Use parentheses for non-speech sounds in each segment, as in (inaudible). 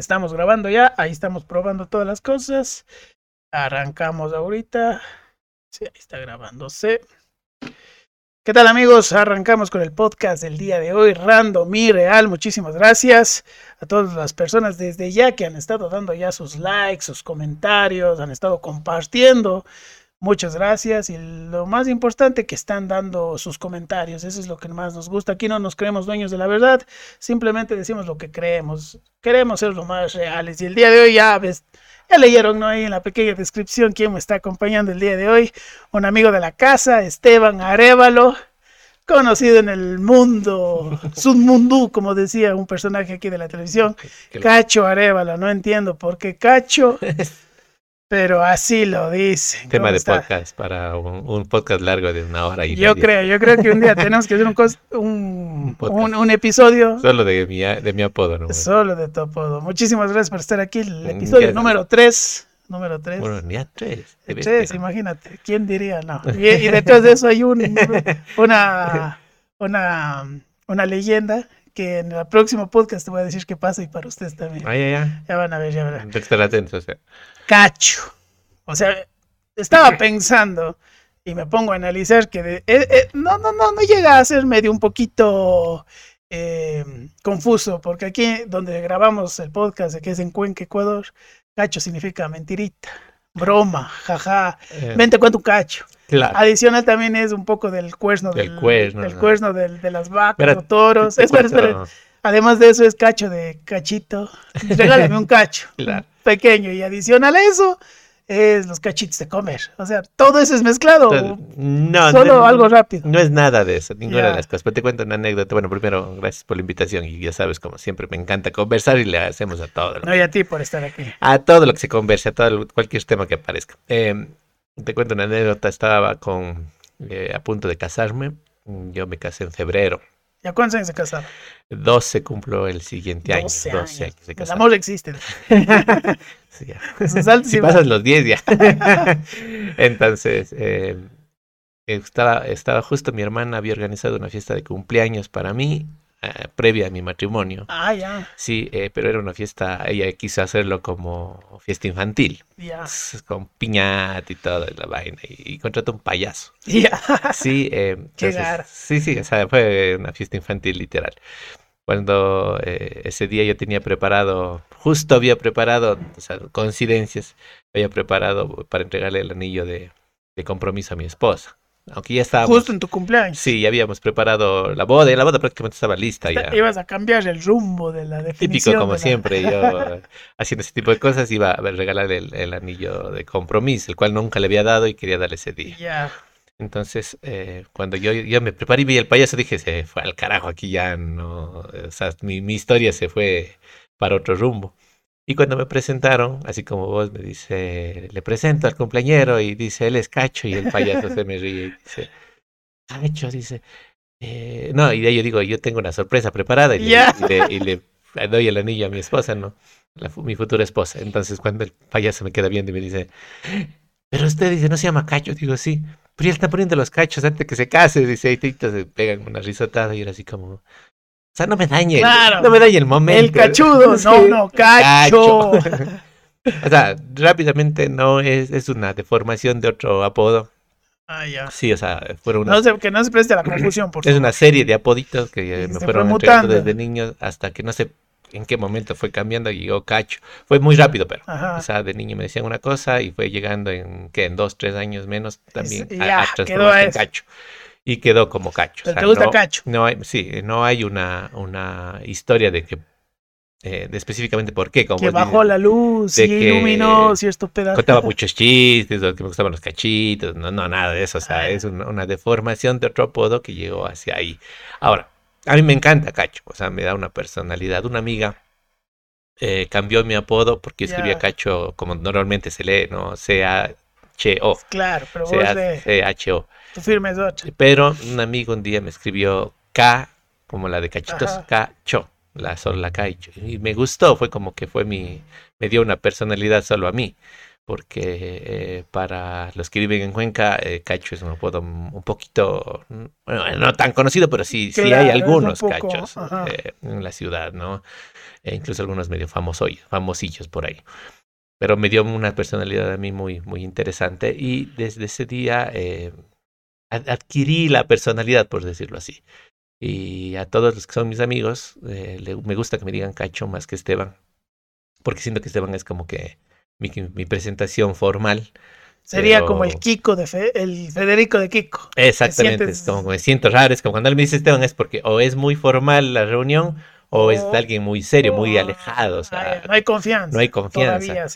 Estamos grabando ya, ahí estamos probando todas las cosas. Arrancamos ahorita. Sí, ahí está grabándose. ¿Qué tal amigos? Arrancamos con el podcast del día de hoy, random y real. Muchísimas gracias a todas las personas desde ya que han estado dando ya sus likes, sus comentarios, han estado compartiendo Muchas gracias y lo más importante que están dando sus comentarios, eso es lo que más nos gusta. Aquí no nos creemos dueños de la verdad, simplemente decimos lo que creemos, queremos ser lo más reales y el día de hoy ya ves, ya leyeron ¿no? ahí en la pequeña descripción quién me está acompañando el día de hoy, un amigo de la casa, Esteban Arevalo, conocido en el mundo, (laughs) Submundú, como decía un personaje aquí de la televisión, Cacho Arevalo, no entiendo por qué Cacho. (laughs) Pero así lo dice. Tema de podcast para un, podcast largo de una hora y Yo creo, yo creo que un día (laughs) tenemos que hacer un, un, un, episodio. Solo de mi, de mi apodo, ¿no? Solo de tu apodo. Muchísimas gracias por estar aquí. El episodio número 3. Número 3. Bueno, ni a 3. 3, imagínate. ¿Quién diría? No. (laughs) Y, y detrás de eso hay un, una, una, una leyenda que en el próximo podcast te voy a decir qué pasa y para ustedes también. Ah, ya, ya. Ya van a ver, ya verán. Estar atentos. O sea cacho. O sea, estaba pensando y me pongo a analizar que eh, eh, no, no, no, no llega a ser medio un poquito eh, confuso, porque aquí donde grabamos el podcast, que es en Cuenca, Ecuador, cacho significa mentirita, broma, jaja, vente cuento un cacho. Adicional también es un poco del cuerno del, cuerno, del cuerno de las vacas o toros. Además de eso es cacho de cachito. (laughs) Regálame un cacho. Claro pequeño y adicional a eso es los cachitos de comer. O sea, todo eso es mezclado. No, solo algo rápido. No es nada de eso, ninguna de las cosas. Pero te cuento una anécdota. Bueno, primero, gracias por la invitación y ya sabes, como siempre, me encanta conversar y le hacemos a todo. No, y a ti por estar aquí. A todo lo que se converse, a todo cualquier tema que aparezca. Em, te cuento una anécdota. Estaba con eh, a punto de casarme. Yo me casé en febrero. ¿Y cuántos años se casaron? 12 cumplo el siguiente año. 12 años. el amor existe. (laughs) sí, si pasas los 10 ya. (laughs) Entonces, eh, estaba, estaba justo mi hermana había organizado una fiesta de cumpleaños para mí eh, previa a mi matrimonio. Ah, ya. Sí, eh, pero era una fiesta, ella quiso hacerlo como fiesta infantil. Ya. Con piñata y toda la vaina. Y, contrató un payaso. Ya. (laughs) Sí, eh, sí, sí, o sea, fue una fiesta infantil literal. Cuando eh, ese día yo tenía preparado, justo había preparado, o sea, coincidencias, había preparado para entregarle el anillo de compromiso a mi esposa. Aunque ya estábamos. Justo en tu cumpleaños. Sí, ya habíamos preparado la boda y la boda prácticamente estaba lista ya. Ibas a cambiar el rumbo de la definición. Típico, como siempre, yo (laughs) haciendo ese tipo de cosas iba a regalar el, anillo de compromiso, el cual nunca le había dado y quería darle ese día. Ya. Entonces, eh, cuando yo, yo me preparé y vi el payaso, dije, se fue al carajo, aquí ya no. O sea, mi, mi historia se fue para otro rumbo. Y cuando me presentaron, así como vos me dice, le presento al cumpleañero y dice, él es Cacho y el payaso se me ríe y dice, Cacho, dice, eh, no, y de ahí yo digo, yo tengo una sorpresa preparada y, le, doy el anillo a mi esposa, ¿no? mi futura esposa. Entonces cuando el payaso me queda viendo y me dice, pero usted dice, no se llama Cacho, digo, sí, pero él está poniendo los cachos antes que se case, dice, y se pegan una risotada y era así como, sea, no me dañe. No me dañe el momento. El cachudo, (laughs) no, no, cacho. (laughs) o sea, rápidamente no es, es una deformación de otro apodo. Ah, ya. Sí, o sea, fueron una... No que no se preste la confusión, por (clears throat) Es una serie de apoditos que me fueron entregando desde niños hasta que no sé en qué momento fue cambiando y llegó Cacho. Fue muy rápido, pero. O sea, de niño me decían una cosa y fue llegando en, que En dos, tres años menos también a, a Cacho y quedó como Cacho. ¿Te gusta no, Cacho? No hay, sí, no hay una, una historia de que eh, de específicamente por qué. Como que bajó la luz y iluminó cierto pedazo. Contaba muchos chistes, que me gustaban los cachitos, no, no, nada de eso. O sea, es una, deformación de otro apodo que llegó hacia ahí. Ahora, a mí me encanta Cacho, o sea, me da una personalidad. Una amiga eh, cambió mi apodo porque escribía Cacho como normalmente se lee, ¿no? Claro, pero vos C-H-O. Tu firme es otra. Pero un amigo un día me escribió K, como la de cachitos, K, Cho, la sola K y, y me gustó, fue como que fue mi, me dio una personalidad solo a mí. porque eh, para los que viven en Cuenca, eh, Cacho es un apodo un poquito, bueno, no tan conocido, pero sí, sí hay algunos cachos eh, en la ciudad, ¿no? E incluso algunos medio famosos, famosillos por ahí. Pero me dio una personalidad a mí muy, muy interesante y desde ese día adquirí la personalidad, por decirlo así. Y a todos los que son mis amigos, me gusta que me digan Cacho más que Esteban, porque siento que Esteban es como que mi, presentación formal. Sería como el Kiko de el Federico de Kiko. Exactamente, es como me siento raro, es como cuando él me dice Esteban es porque o es muy formal la reunión o es alguien muy serio, muy alejado. O sea, no hay confianza. No hay confianza.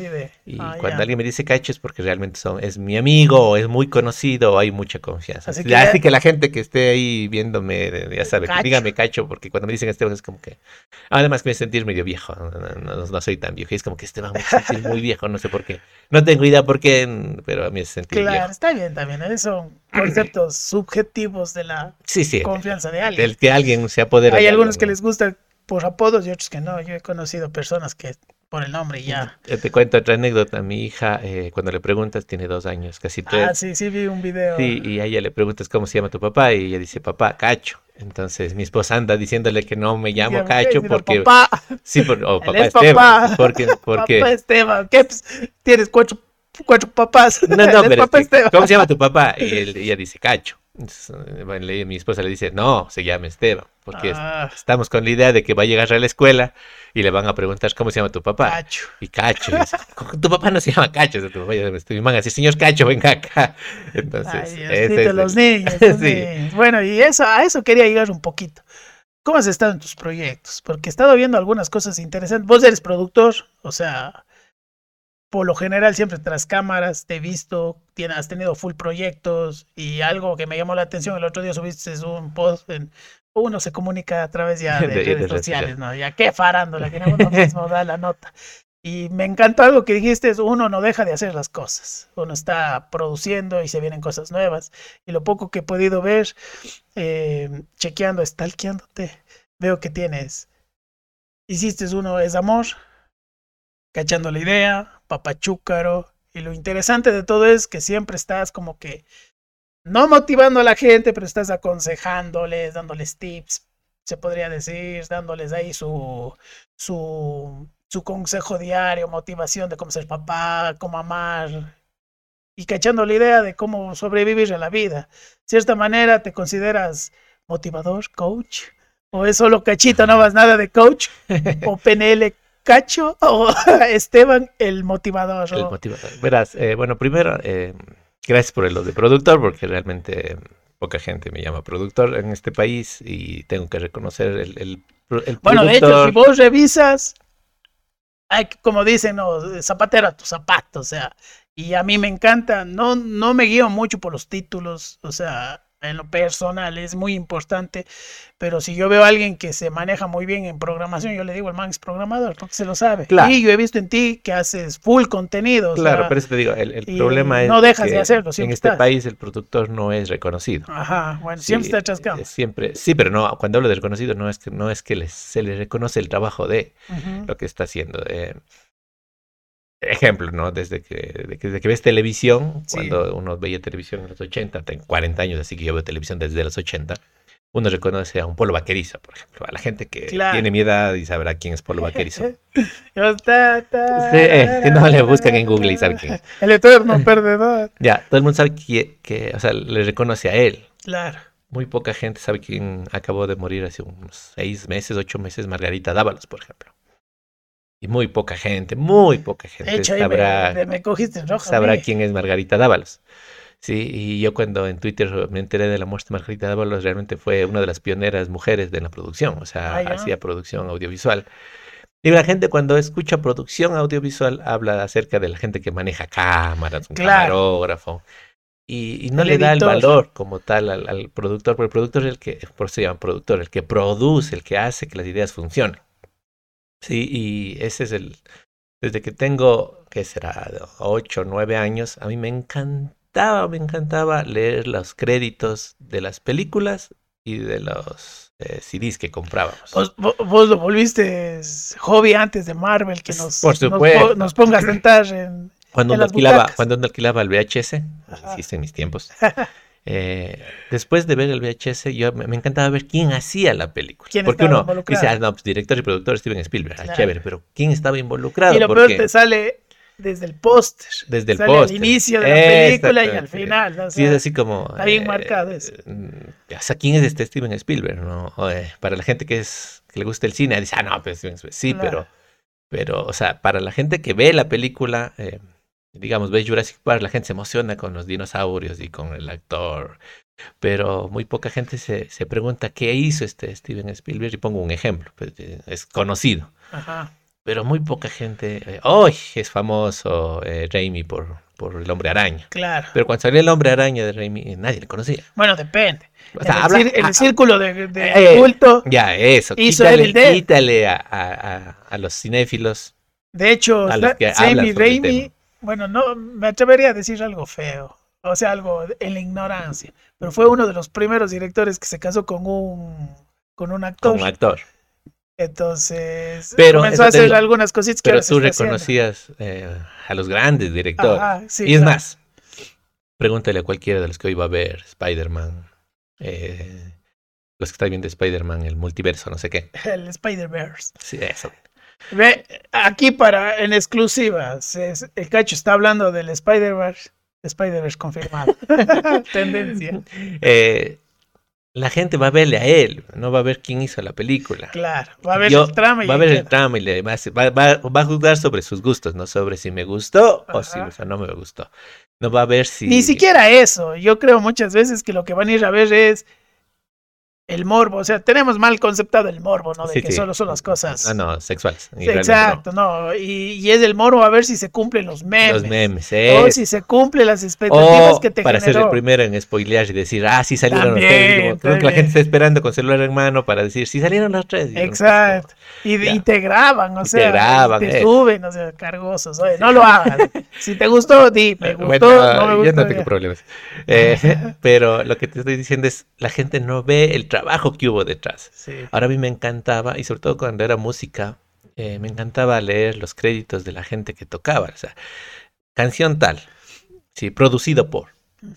y ah, cuando alguien me dice cacho es porque realmente son, es mi amigo, o es muy conocido, o hay mucha confianza. Así que, la gente que esté ahí viéndome, ya sabe, dígame cacho, porque cuando me dicen Esteban es como que. Además que me sentir medio viejo, no, soy tan viejo, es como que Esteban me sentir muy viejo, no sé por qué. No tengo idea por qué, pero a mí me sentir Claro, está bien también, ¿eh? son conceptos subjetivos de la confianza de alguien. Del que alguien se apodera. Hay algunos que les gusta por apodos y otros que no. Yo he conocido personas que por el nombre y ya. Te, cuento otra anécdota. Mi hija, eh, cuando le preguntas, tiene dos años, casi tres. Ah, sí, sí, vi un video. Sí, y a ella le preguntas cómo se llama tu papá y ella dice, papá, Cacho. Entonces mi esposa anda diciéndole que no me llamo Cacho porque... Papá. Sí, o papá Esteban. Papá. Porque, (laughs) porque... Papá Esteban. ¿Qué? Pues, tienes cuatro, cuatro papás. No, no, (laughs) pero ¿cómo se llama tu papá? Y ella dice Cacho. Entonces, mi esposa le dice, no, se llama Esteban, porque ah. estamos con la idea de que va a llegar a la escuela y le van a preguntar cómo se llama tu papá. Cacho. Y Cacho. tu papá no se llama Cacho, tu papá mi mamá dice, señor Cacho, venga acá. (laughs) Entonces, Ay, los (laughs) niños. Bueno, y eso, a eso quería llegar un poquito. ¿Cómo has estado en tus proyectos? Porque he estado viendo algunas cosas interesantes. Vos eres productor, o sea, por lo general siempre tras cámaras te he visto, tienes, has tenido full proyectos y algo que me llamó la atención, el otro día subiste un post en uno se comunica a través ya (laughs) de, redes sociales, ¿no? Ya qué farándola, que uno mismo da la nota. Y me encantó algo que dijiste, es uno no deja de hacer las cosas, uno está produciendo y se vienen cosas nuevas. Y lo poco que he podido ver, eh, chequeando, stalkeándote, veo que tienes, hiciste uno, es amor, cachando la idea, papachúcaro. Y lo interesante de todo es que siempre estás como que no motivando a la gente, pero estás aconsejándoles, dándoles tips, se podría decir, dándoles ahí su, su, su consejo diario, motivación de cómo ser papá, cómo amar, y cachando la idea de cómo sobrevivir en la vida. De cierta manera, ¿te consideras motivador, coach? ¿O es solo cachito, no vas nada de coach? (laughs) ¿O PNL Cacho o (laughs) Esteban el motivador. El motivador. Verás, eh, bueno, primero, eh, gracias por lo de productor, porque realmente poca gente me llama productor en este país y tengo que reconocer el, el, Bueno, de hecho, si vos revisas, hay, como dicen, no, zapatero a tu zapato, o sea, y a mí me encanta, no, no me guío mucho por los títulos, o sea, en lo personal es muy importante, pero si yo veo a alguien que se maneja muy bien en programación, yo le digo, el man es programador, porque se lo sabe. Y yo he visto en ti que haces full contenido. Claro, pero eso te digo, el, problema es no dejas de hacerlo, en este país el productor no es reconocido. Ajá, bueno, siempre está chascado. Eh, siempre, sí, pero no, cuando hablo de reconocido no es que no es que se le reconoce el trabajo de lo que está haciendo. Eh, ejemplo, ¿no? Desde que, desde que ves televisión, cuando uno veía televisión en los 80, tengo 40 años, así que yo veo televisión desde los 80, uno reconoce a un Polo Vaquerizo, por ejemplo, a la gente que tiene mi edad y sabrá quién es Polo Vaquerizo. (laughs) sí, eh, (laughs) no le buscan en Google y saben quién es. (laughs) El eterno perdedor. Ya, todo el mundo sabe que, que, o sea, le reconoce a él. Claro. Muy poca gente sabe quién acabó de morir hace unos seis meses, ocho meses, Margarita Dávalos, por ejemplo. Y muy poca gente, muy poca gente sabrá, me, cogiste en rojo, sabrá quién es Margarita Dávalos. Sí, y yo cuando en Twitter me enteré de la muerte de Margarita Dávalos, realmente fue una de las pioneras mujeres de la producción, o sea, hacía producción audiovisual. Y la gente cuando escucha producción audiovisual habla acerca de la gente que maneja cámaras, un camarógrafo, y, no le da el valor como tal al, productor, porque el productor es el que, por eso se llama productor, el que produce, el que hace que las ideas funcionen. Sí, y ese es el... Desde que tengo, ¿qué será? Ocho, nueve años, a mí me encantaba, me encantaba leer los créditos de las películas y de los eh, CDs que comprábamos. Vos, lo volviste hobby antes de Marvel, que nos, Por supuesto. nos, ponga a sentar en, Cuando En uno alquilaba, cuando uno alquilaba el VHS, Ajá. existe en mis tiempos. (laughs) eh, después de ver el VHS, yo me, me encantaba ver quién hacía la película. ¿Quién Porque estaba uno involucrado? dice, ah, no, pues, director y productor Steven Spielberg, ah, Claro. chévere, pero ¿quién estaba involucrado? Y lo Porque peor te sale desde el póster. desde el póster. al inicio de la película y al final. ¿no? O Sí, es así como. está bien marcado eso. mm, O sea, ¿quién es este Steven Spielberg? No? O, eh, para la gente que es que le gusta el cine, dice, ah, no, pues Steven Spielberg. Sí, Claro. pero, pero, o sea, para la gente que ve la película, eh, digamos, ve Jurassic Park, la gente se emociona con los dinosaurios y con el actor. Pero muy poca gente se, se pregunta qué hizo este Steven Spielberg. Y pongo un ejemplo, pues, eh, es conocido. Ajá. Pero muy poca gente. eh, ¡Ay! es famoso eh, Raimi por, por el hombre araña. Claro. Pero cuando salió el hombre araña de Raimi, eh, nadie le conocía. Bueno, depende. O sea, el, habla- cir- el ah, círculo de, de Eh, culto. Ya, eso. Hizo quítale, Dead. quítale a, a- a- los cinéfilos. De hecho, Sammy el Raimi. Bueno, no me atrevería a decir algo feo, o sea, algo en la ignorancia, pero fue uno de los primeros directores que se casó con un con un actor. Como actor. Entonces, Pero comenzó a hacer digo, algunas cositas que Pero tú reconocías eh, a los grandes directores. Ajá, sí, y es claro. más, pregúntale a cualquiera de los que hoy va a ver Spider-Man. eh, los que están viendo Spider-Man, el multiverso, no sé qué. (laughs) el Spider-Verse. Sí, eso. Ve, aquí para en exclusiva, se- el cacho está hablando del Spider-Verse, Spider-Verse confirmado. (laughs) Tendencia. Eh, la gente va a verle a él, no va a ver quién hizo la película. Claro, va a ver Yo- el trama y Va a ver el trama y le va, a va, va- va a juzgar sobre sus gustos, no sobre si me gustó o si Ajá. o sea, no me gustó. No va a ver si. Ni siquiera eso. Yo creo muchas veces que lo que van a ir a ver es el morbo. O sea, tenemos mal conceptado el morbo, ¿no? De Sí, que sí. solo son las cosas. Ah, no, sexuales. Sí, exacto, no. Y, y es el morbo a ver si se cumplen los no. memes. Los memes, O eh. si se cumplen las expectativas O que te para ser el primero en spoilear y decir, ah, sí salieron También, los tres. Creo que la gente está esperando con celular en mano para decir, sí salieron los tres. Y yo, Exacto. Y, te graban, o Y te sea, graban, te eh. suben, o sea, cargosos. Oye, no lo hagas. si te gustó, di, (laughs) me gustó, Bueno, no me yo gustó. no tengo ya. problemas. Eh, (laughs) pero lo que te estoy diciendo es, la gente no ve el trabajo que hubo detrás. Sí. Ahora a mí me encantaba, y sobre todo cuando era música, eh, me encantaba leer los créditos de la gente que tocaba. O sea, canción tal, sí, producido por.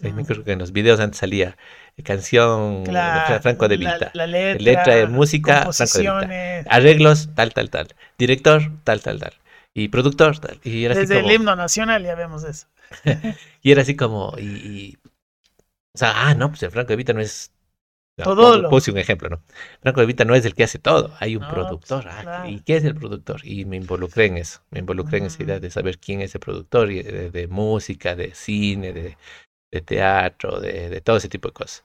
Me acuerdo que en los videos antes salía eh, canción de Franco de la- Vita, La, letra, letra de música, Franco de Vita. composiciones, arreglos, tal, tal, tal, director, tal, tal, tal, y productor, tal. Y era así Desde como, el himno nacional ya vemos eso. (laughs) y era así como, y, y- o sea, ah, no, pues el Franco de Vita no es. Todo lo- Puse un ejemplo, ¿no? Franco de Vita no es el que hace todo, hay un No, productor. pues, ah, claro. ¿Y qué es el productor? Y me involucré en eso, me involucré en esa idea Mm. de saber quién es el productor, y de, de música, de cine, de, de teatro, de, de todo ese tipo de cosas.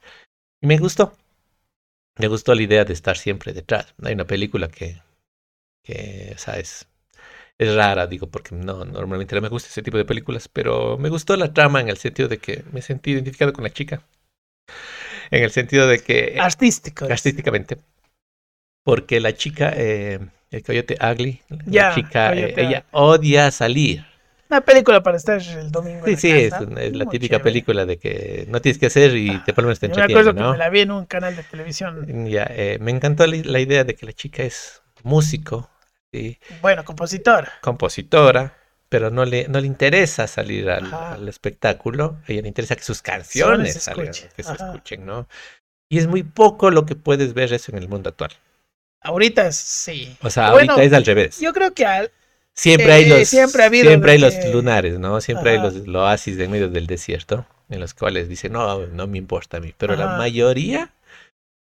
Y me gustó. Me gustó la idea de estar siempre detrás. Hay una película que, que ¿sabes? Es rara, digo, porque no, normalmente no me gusta ese tipo de películas, pero me gustó la trama en el sentido de que me sentí identificado con la chica. En el sentido de que, Artístico. es. artísticamente, porque la chica, eh, el coyote Ugly, la Ya, chica, eh, ella odia salir. Una película para estar el domingo. Sí, en sí, la es, casa. una- es la típica chévere. película de que no tienes que hacer y te por lo menos te Yo me acuerdo entretiene, que ¿no? me la vi en un canal de televisión. Ya, eh, me encantó la, la idea de que la chica es músico, ¿sí? Bueno, compositor. compositora, pero no le, no le interesa salir al, espectáculo, a ella le interesa que sus canciones se salgan, que se escuchen, ¿no? Y es muy poco lo que puedes ver eso en el mundo actual. Ahorita sí. O sea, Bueno, ahorita es al revés. Yo creo que al- Siempre hay los, siempre ha habido siempre hay de los lunares, ¿no? Siempre hay los, los oasis en medio del desierto, en los cuales dicen, no, no me importa a mí. Pero la mayoría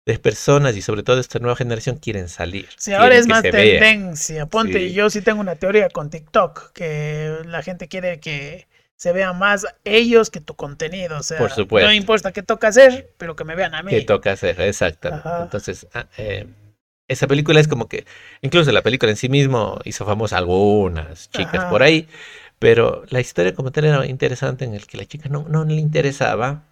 de personas y sobre todo esta nueva generación quieren salir. sí, ahora es más vea. tendencia. Ponte, Sí. yo sí tengo una teoría con TikTok, que la gente quiere que se vean más ellos que tu contenido. O sea, Por supuesto. no importa qué toca hacer, pero que me vean a mí. que toca hacer. Ajá. Entonces, ah, eh, esa película es como que, incluso la película en sí mismo hizo famosa algunas chicas Ajá. por ahí, pero la historia como tal era interesante en el que la chica no, no le interesaba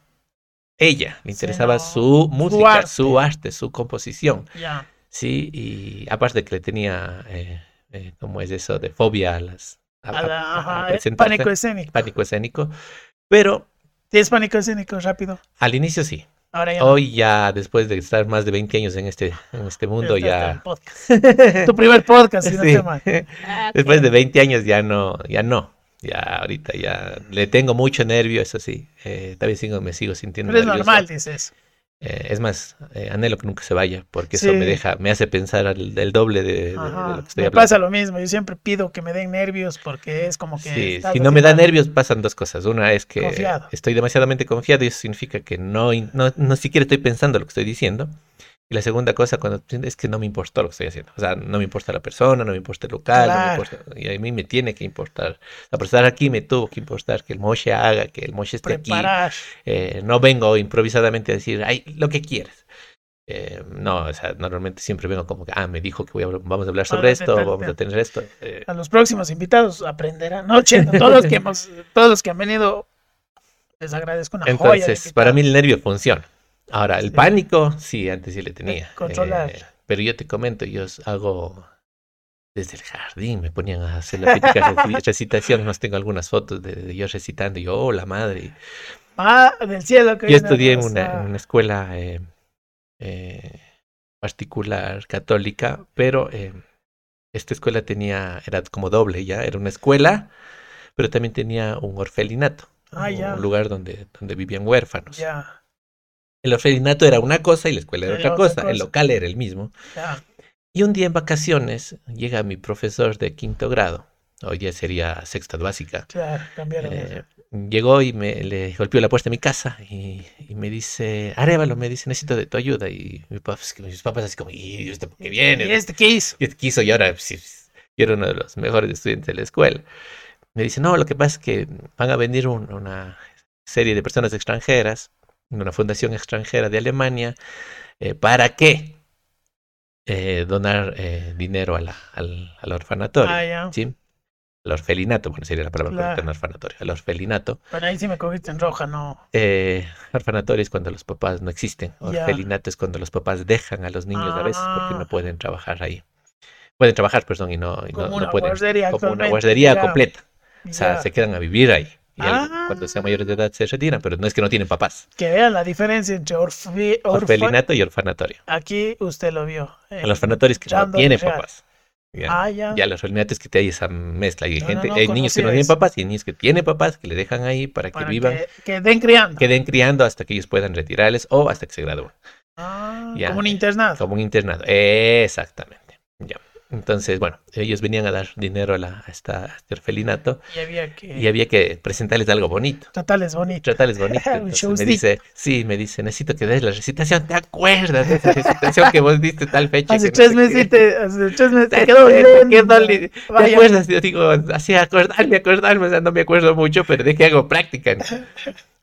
ella, le Sí, interesaba no, su música, arte. su arte, su composición, Ya. sí, y aparte que le tenía, eh, eh, ¿cómo es eso? De fobia a las... a- la- a pánico escénico. pánico escénico, pero ¿Tienes pánico escénico rápido? al inicio sí. Ahora ya no. Hoy ya, después de estar más de 20 años en este, en este mundo, Este ya... (laughs) Tu primer podcast, si no Sí. estoy mal. (laughs) Después de 20 años ya no, ya no, Ya, ahorita ya le tengo mucho nervio, eso sí. Eh, sigo, me sigo sintiendo Pero es normal, dices. Eh, es más, eh, anhelo que nunca se vaya, porque eso me deja, me hace pensar del doble de, de- de Ajá, lo que estoy Me hablando. pasa lo mismo. Yo siempre pido que me den nervios porque es como que. Sí, si no me da nervios pasan dos cosas. Una es que Confiado. estoy demasiadamente confiado y eso significa que no, no, no siquiera estoy pensando lo que estoy diciendo. Y la segunda cosa cuando es que no me importa lo que estoy haciendo. O sea, no me importa la persona, no me importa el local, no me importa- y a mí me tiene que importar. Por estar aquí me tuvo que importar que el Moshe haga, que el Moshe esté aquí. Preparar. Eh, no vengo improvisadamente a decir, ay, lo que quieras. Eh, no, o sea, normalmente siempre vengo como que, ah, me dijo que voy a vamos a hablar sobre esto, vamos a tener esto. Eh, A los próximos invitados aprenderán. No, Chendo, todos los que (laughs) hemos, todos los que han venido, les agradezco una joya. Entonces, para mí el nervio funciona. Ahora, el Sí. pánico, sí, antes sí le tenía. controlar. Eh, pero yo te comento, yo hago desde el jardín, me ponían a hacer la típica reci- (laughs) recitación, más tengo algunas fotos de, de yo recitando, y yo, oh, la madre. Ah, del cielo. que Yo estudié en rosa. una, escuela eh, eh, particular católica, pero eh, esta escuela tenía, era como doble ya, era una escuela, pero también tenía un orfelinato, Ah, ya. un lugar donde, donde vivían huérfanos. Ya, El orfelinato era una cosa y la escuela era Era otra otra cosa, el local era el mismo. ya. Y un día en vacaciones llega mi profesor de quinto grado, hoy ya sería sexta básica. Claro, cambiaron. Eh, llegó y me le golpeó la puerta de mi casa y, y me dice, Arevalo, me dice, necesito de tu ayuda. Y mi papá, mis papás así como, ¿y este por qué viene? ¿Y este qué hizo? Y este quiso y ahora sí, yo era uno de los mejores estudiantes de la escuela. Me dice, no, lo que pasa es que van a venir un- una serie de personas extranjeras, una fundación extranjera de Alemania, eh, ¿para qué? Eh, donar eh, dinero a la- al, al orfanatorio. Ah, ya. ¿sí? Al orfelinato, bueno, sería la palabra Claro. correcta, no orfanatorio, al orfelinato. Bueno, ahí sí me cogiste en roja, no. Eh, orfanatorio es cuando los papás no existen. Ya. Orfelinato es cuando los papás dejan a los niños a veces porque Ah. no pueden trabajar ahí. Pueden trabajar, perdón, y no, y no, Como no pueden. como una guardería ya. completa. O sea, se quedan a vivir ahí. Y al- Ah. cuando sean mayores de edad se retiran, pero no es que no tienen papás. Que vean la diferencia entre orfe- Orfelinato y orfanatorio. Aquí usted lo vio. en El orfanatorio es que no tienen Real. papás. Ya. Ah, ya. Ya orfelinato es que te hay esa mezcla. Y hay, No, no, gente, no hay niños que no tienen papás y hay niños que tienen papás que le dejan ahí para que vivan, que, que den criando. que den criando hasta que ellos puedan retirarles o hasta que se gradúen. Ah, Ya. Como un internado. Como un internado. Exactamente. Ya. Entonces, bueno, ellos venían a dar dinero a, la, a, esta, a este orfelinato Y había que y había que presentarles algo bonito. tratarles bonito. Tratarles bonito. (laughs) Entonces me dice, sí, me dice, necesito que des la recitación. ¿Te acuerdas de esa recitación que vos diste tal fecha? Hace no tres meses te, hace tres meses te quedó ¿Te acuerdas? Yo digo, así acordarme, acordarme, o sea, no me acuerdo mucho, pero de que hago práctica. ¿no?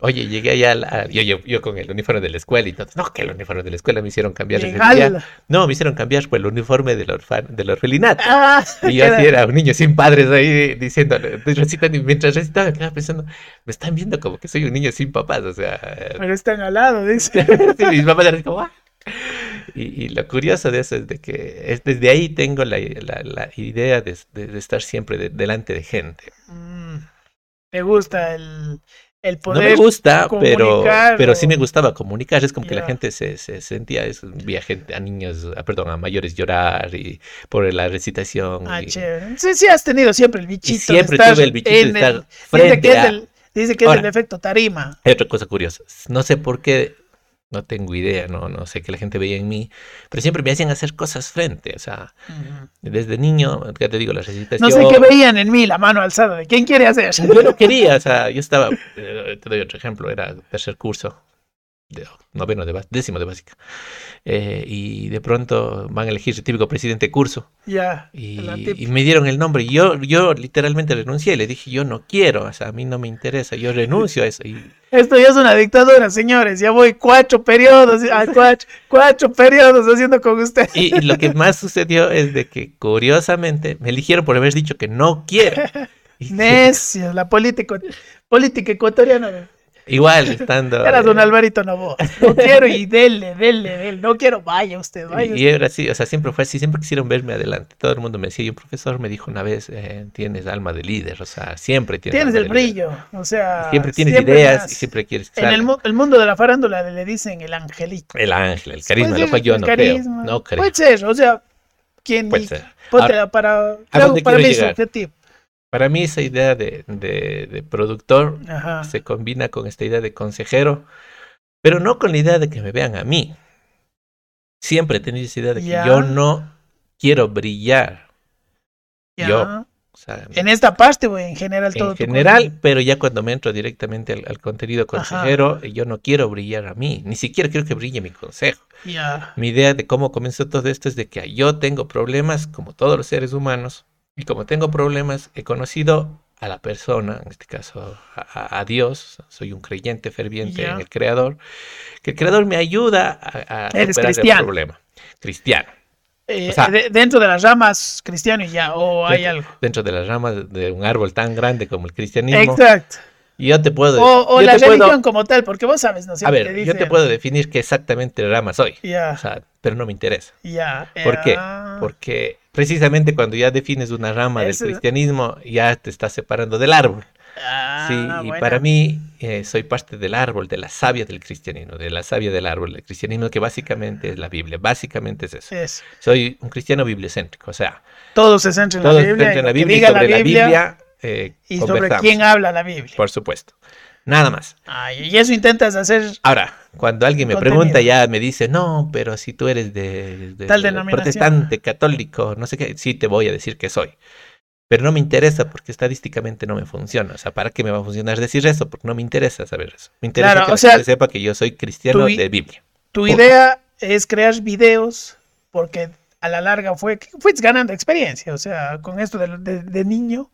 Oye, llegué allá, al- al- yo, yo, yo con el uniforme de la escuela y todo. No, que el uniforme de la escuela me hicieron cambiar día. No, me hicieron cambiar por el uniforme del, orfan, del orfelinato. Ah, Y yo así era un niño sin padres ahí diciendo, recitando, y mientras recitaba, quedaba pensando, me están viendo como que soy un niño sin papás, o sea, Pero están al lado, dice. (laughs) sí, mis papás eran como, "Ah". y, y lo curioso de eso es de que es, desde ahí tengo la, la- la idea de, de- de estar siempre de- delante de gente. Mm, ¿Te gusta el, el No me gusta, pero, pero sí me gustaba comunicar. Es como que la gente se, se sentía, eso, vi a gente, a niños, a, perdón, a mayores llorar y por la recitación. Ah, y, chévere. Sí, sí, has tenido siempre el bichito. de siempre estar tuve el bichito de estar el- Dice que es a... el, dice que es el efecto tarima. Hay otra cosa curiosa. No sé por qué, no tengo idea, no, no sé qué la gente veía en mí, pero siempre me hacían hacer cosas frente. O sea, desde niño, ya te digo, la recitación. No sé qué veían en mí, la mano alzada. ¿De quién quiere hacer? Yo no quería, o sea, yo estaba, eh, te doy otro ejemplo, era tercer curso, de, noveno de décimo de básica, eh, y de pronto van a elegir el típico presidente de curso, Ya. y, la y tip- me dieron el nombre, y yo, yo literalmente renuncié, le dije, yo no quiero, o sea, a mí no me interesa, yo renuncio a eso, y Esto ya es una dictadura, señores. Ya voy cuatro periodos, ah, (laughs) cuatro, cuatro periodos haciendo con usted. Y, y lo que más sucedió es de que curiosamente me eligieron por haber dicho que no quiero. (laughs) Y- Necio, la política, política ecuatoriana. Igual estando. Eras don eh, Alvarito Novoa. No quiero y dele, dele, dele. No quiero, vaya usted, vaya y, usted. y era así, o sea, siempre fue así, siempre quisieron verme adelante. Todo el mundo me decía, y un profesor me dijo una vez, eh, tienes alma de líder, o sea, siempre tienes. Tienes el de líder. brillo, o sea. Siempre tienes siempre ideas y siempre quieres En el, mu- el mundo de la farándula le dicen el angelito. El ángel, el carisma, Puede lo cual yo no carisma. creo. No creo. Puede ser, o sea, quien Puede ser. ponte Ahora, para, ¿a dónde para mí es objetivo. Para mí esa idea de, de- de productor Ajá. se combina con esta idea de consejero, pero no con la idea de que me vean a mí. Siempre he tenido esa idea de que yo no quiero brillar. Ya. yo, O sea, En esta parte, güey, en general todo. en general, contenido. pero ya cuando me entro directamente al, al contenido consejero, yo no quiero brillar a mí, ni siquiera quiero que brille mi consejo. Ya. Mi idea de cómo comenzó todo esto es de que yo tengo problemas como todos los seres humanos y como tengo problemas he conocido a la persona, en este caso a, Dios, soy un creyente ferviente en el Creador, que el Creador me ayuda a, a Eres superar el cristiano. problema. Cristiano. Eh, O sea- de- dentro de las ramas cristiano y ya, o hay Dentro- algo. Dentro de las ramas de un árbol tan grande como el cristianismo, Exacto. Y yo te puedo... O, o yo la te puedo- religión como tal, porque vos sabes, ¿no? a ver, te yo te puedo definir qué exactamente rama soy, o sea, pero no me interesa. ya. ¿Por qué? Porque precisamente cuando ya defines una rama Ese- del cristianismo, ya te estás separando del árbol. ah, sí, y buena. para mí eh, soy parte del árbol, de la savia del cristianismo, de la savia del árbol del cristianismo, que básicamente es la Biblia, básicamente es eso. Es. Soy un cristiano bibliocéntrico, o sea, Todo se centra en la se Biblia. centra en la Biblia sobre la Biblia, eh, y sobre quién habla la Biblia. por supuesto. Nada más. Ay, y eso intentas hacer. Ahora, cuando alguien me Contenido. pregunta, ya me dice, no, pero si tú eres de, de- Tal de protestante, católico, no sé qué, sí te voy a decir que soy. Pero no me interesa porque estadísticamente no me funciona. O sea, ¿para qué me va a funcionar decir eso? Porque no me interesa saber eso. Me interesa Claro, que o la sea, gente sepa que yo soy cristiano de Biblia. Tu idea es crear videos porque a la larga fue fuiste ganando experiencia. O sea, con esto de, de- de niño,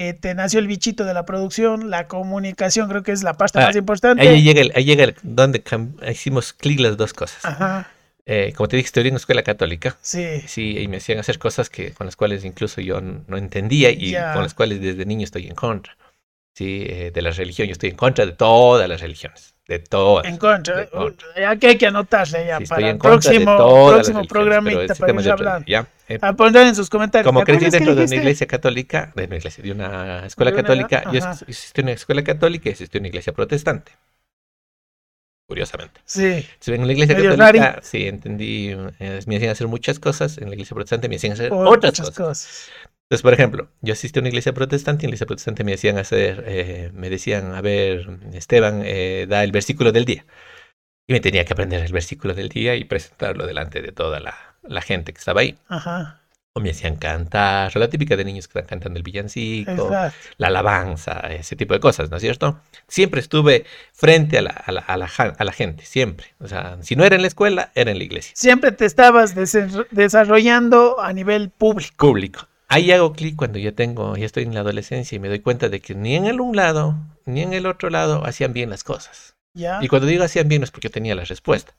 eh, te nació el bichito de la producción, la comunicación creo que es la pasta Ah, más importante. Ahí llega, el, ahí llega el- donde hicimos clic las dos cosas. Ajá, Eh, como te dije, estudié en una escuela católica. sí. Sí, y me hacían hacer cosas que, con las cuales incluso yo no entendía y con las cuales desde niño estoy en contra. Sí, eh, de la religión. Yo estoy en contra de todas las religiones. De todas. En contra. De. Uh, Aquí hay que anotarle ya Sí, para el próximo, próximo programita para ir hablando. ¿ya? Eh, A poner en sus comentarios. como ¿te crecí dentro de una iglesia católica, de una iglesia, de una escuela De una- católica, yo existí una escuela católica y existí en una iglesia protestante. Curiosamente. Sí, Sí, En la iglesia Medio católica, rari. sí, entendí, eh, me hacían hacer muchas cosas, en la iglesia protestante me hacían hacer otras cosas. Entonces, por ejemplo, yo asistí a una iglesia protestante y en la iglesia protestante me decían hacer, eh, me decían, a ver, Esteban, eh, da el versículo del día. Y me tenía que aprender el versículo del día y presentarlo delante de toda la, la gente que estaba ahí. Ajá, O me hacían cantar, la típica de niños que están cantando el villancico, exacto. la alabanza, ese tipo de cosas, ¿no es cierto? Siempre estuve frente a la, a la, a la a la gente, siempre. O sea, si no era en la escuela, era en la iglesia. Siempre te estabas desarrollando a nivel público. público. Ahí hago clic cuando yo tengo, ya estoy en la adolescencia y me doy cuenta de que ni en el un lado ni en el otro lado hacían bien las cosas. Ya, Y cuando digo hacían bien no es porque yo tenía la respuesta,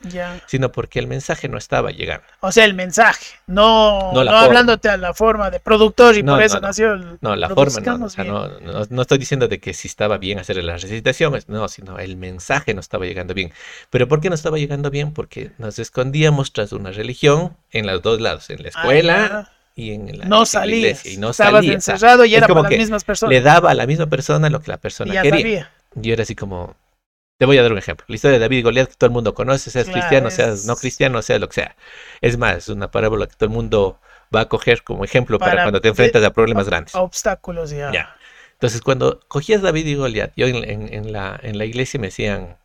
sino porque el mensaje no estaba llegando. O sea, el mensaje, no, No hablándote a la forma de productor y No, por eso nació el. No, la forma no, o sea, no, estoy diciendo de que si estaba bien hacer las recitaciones, no, sino el mensaje no estaba llegando bien. Pero ¿por qué no estaba llegando bien? Porque nos escondíamos tras una religión en los dos lados, en la Ah, escuela. Y en la, No iglesia. Y no estabas salía. encerrado y es era como para las que mismas personas. le daba a la misma persona lo que la y persona ya quería. sabía. Yo era así como, te voy a dar un ejemplo. La historia de David y Goliat que todo el mundo conoce, seas Claro, cristiano, seas no cristiano, seas lo que sea. Es más, es una parábola que todo el mundo va a coger como ejemplo para, Para cuando te de- enfrentas a problemas grandes. Obstáculos ya. Ya. Entonces, cuando cogías David y Goliat, yo en, en- en la, en la iglesia me decían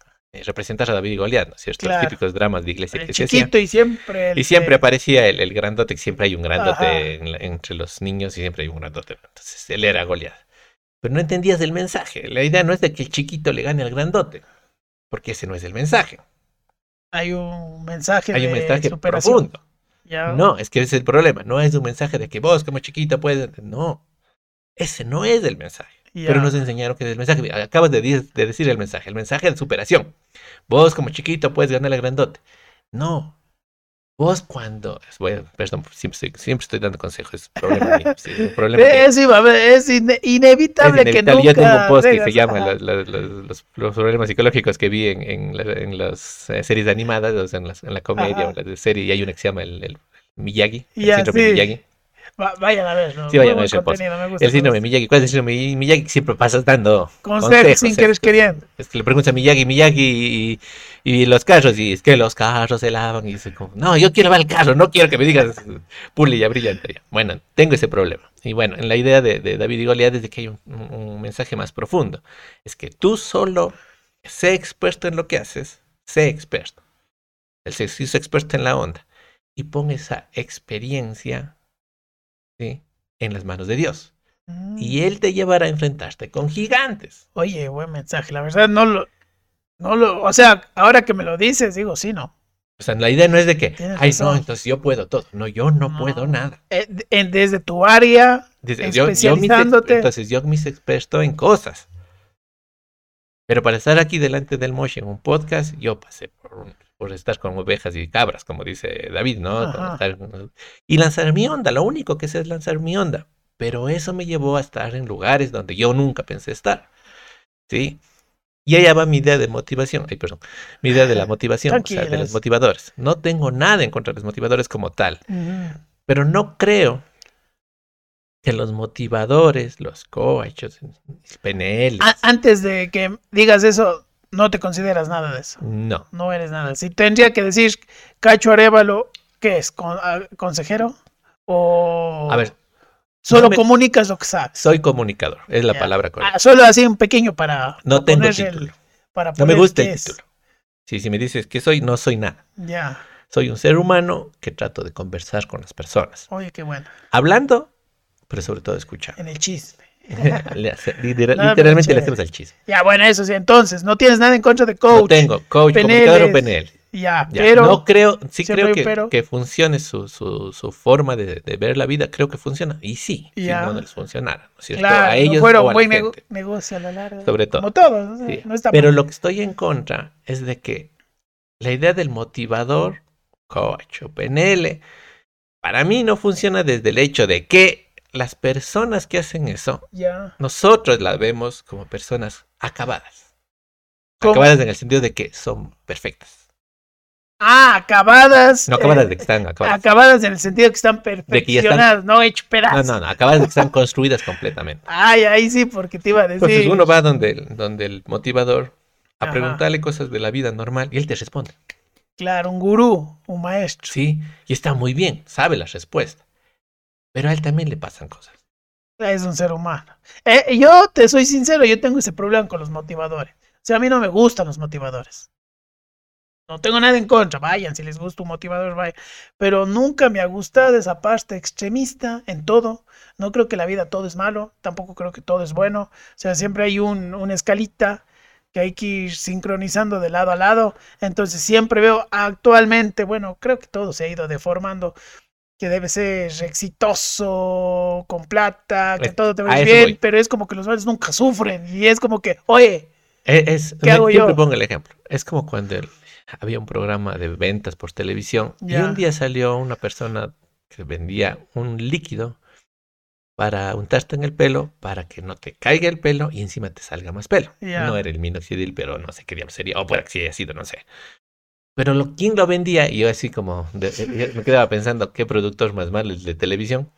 representar a David y Goliat, ¿no es cierto? Claro. Los típicos dramas de iglesia El que se hacían. chiquito y siempre. el Y siempre aparecía el, el grandote, que siempre hay un grandote en entre los niños y siempre hay un grandote. Entonces, él era Goliat. Pero no entendías el mensaje. La idea no es de que el chiquito le gane al grandote, porque ese no es el mensaje. Hay un mensaje Hay un de mensaje superación. profundo. Ya. No, es que ese es el problema. No es un mensaje de que vos como chiquito puedes... No, ese no es el mensaje. Ya. Pero nos enseñaron que el mensaje. Acabas de, de decir el mensaje. El mensaje de superación. Vos como chiquito puedes ganar al grandote. No. Vos cuando... Bueno, perdón, siempre estoy, siempre estoy dando consejos. Es problema mío. sí, problema (laughs) que- Es, es ine- inevitable, es que inevitable. nunca. Yo tengo un post que se llama los, los- los- los- los problemas psicológicos que vi en, en, la- en las eh, series animadas, o sea, en, las- en la comedia Ajá. o la de serie, y hay una que se llama el, el Miyagi, el Ya, síndrome sí. Miyagi. Va- vayan a ver, ¿no? Sí, vayan a ver buen ese post. contenido, me gusta. El me síndrome de. Miyagi. ¿Cuál es el síndrome de Miyagi? Siempre pasas dando Consejos sin ¿eh? querer queriendo. Es que le preguntas a Miyagi, Miyagi y, y los carros, y es que los carros se lavan, y dice como, no, yo quiero lavar el carro, no quiero que me digas puli ya brillante. ya". Bueno, tengo ese problema. Y bueno, en la idea de, de David y Goliat es de que hay un, un- mensaje más profundo. Es que tú solo sé experto en lo que haces, sé experto. El se se hizo experto en la onda. Y pon esa experiencia ¿sí? en las manos de Dios. Mm. Y Él te llevará a enfrentarte con gigantes. Oye, buen mensaje. La verdad, no lo. No lo. O sea, ahora que me lo dices, digo, sí, no. O sea, la idea no es de que, Tienes ay, no, entonces yo puedo todo. No, yo no, No. puedo nada. Eh, en- desde tu área, Dice, yo- yo Especializándote. entonces yo mis experto en cosas. Pero para estar aquí delante del Moshi en un podcast, yo pasé por, un- por estar con ovejas y cabras, como dice David, ¿no? Estar y lanzar mi onda. Lo único que sé es lanzar mi onda. Pero eso me llevó a estar en lugares donde yo nunca pensé estar. ¿Sí? Y allá va mi idea de motivación. Ay, perdón. Mi idea de la motivación, o sea, de los motivadores. No tengo nada en contra de los motivadores como tal. Pero no creo que los motivadores, los coaches, PNL, antes de que digas eso, no te consideras nada de eso. no. No eres nada. Si tendría que decir Cacho Arevalo, ¿qué es? Con- a- ¿Consejero? ¿O A ver, solo no me- comunicas lo que sabes? soy comunicador, es la palabra correcta. Ah, solo así un pequeño para. No para tengo título. para No me gusta el es. título. Sí, si me dices que soy, no soy nada. Ya. Soy un ser humano que trato de conversar con las personas. Oye, qué bueno. Hablando, pero sobre todo escuchando. En el chisme. (laughs) Le hace- lidera- No, pero literalmente le hacemos al chisme. Ya, bueno, eso sí. Entonces, no tienes nada en contra de coach. No tengo coach, comunicador o PNL. Ya, Ya, pero. no creo, sí creo que, pero. que funcione su, su, su forma de, de ver la vida, creo que funciona. Y sí, Ya. si no, les funcionara, claro, a ellos o a la buen gente. negocio a la larga. Sobre todo. Como todo. ¿no? Sí. No está Pero mal. lo que estoy en contra es de que la idea del motivador, coach o PNL, para mí no funciona desde el hecho de que las personas que hacen eso, nosotros las vemos como personas acabadas. ¿Cómo? Acabadas en el sentido de que son perfectas. Ah, acabadas. No acabadas eh, de que están acabadas. acabadas en el sentido que están que están- perfeccionadas, no hecho No, pedazos. no, no, acabadas de que están construidas completamente. Ay, ahí sí, porque te iba a decir. Entonces uno va donde el, donde el motivador a Ajá. preguntarle cosas de la vida normal y él te responde. Claro, un gurú, un maestro. Sí, y está muy bien, sabe la respuesta. Pero a él también le pasan cosas. Es un ser humano. Eh, yo te soy sincero, yo tengo ese problema con los motivadores. O sea, a mí no me gustan los motivadores. No tengo nada en contra, vayan, si les gusta un motivador, vayan. Pero nunca me ha gustado esa parte extremista en todo. No creo que la vida todo es malo, tampoco creo que todo es bueno. O sea, siempre hay un, una escalita que hay que ir sincronizando de lado a lado. Entonces siempre veo actualmente, bueno, creo que todo se ha ido deformando, que debe ser exitoso, con plata, que Es- todo te va bien, voy. pero es como que los males nunca sufren. Y es como que, oye, E- Es, ¿Qué hago siempre yo? pongo el ejemplo. Es como cuando el- había un programa de ventas por televisión y un día salió una persona que vendía un líquido para untarte en el pelo para que no te caiga el pelo y encima te salga más pelo. No era el minoxidil, pero no sé qué diablos sería. O puede que sí haya sido, no sé. Pero lo, ¿quién lo vendía? Y yo así como de- de- me quedaba pensando, ¿qué productor más malo el de televisión?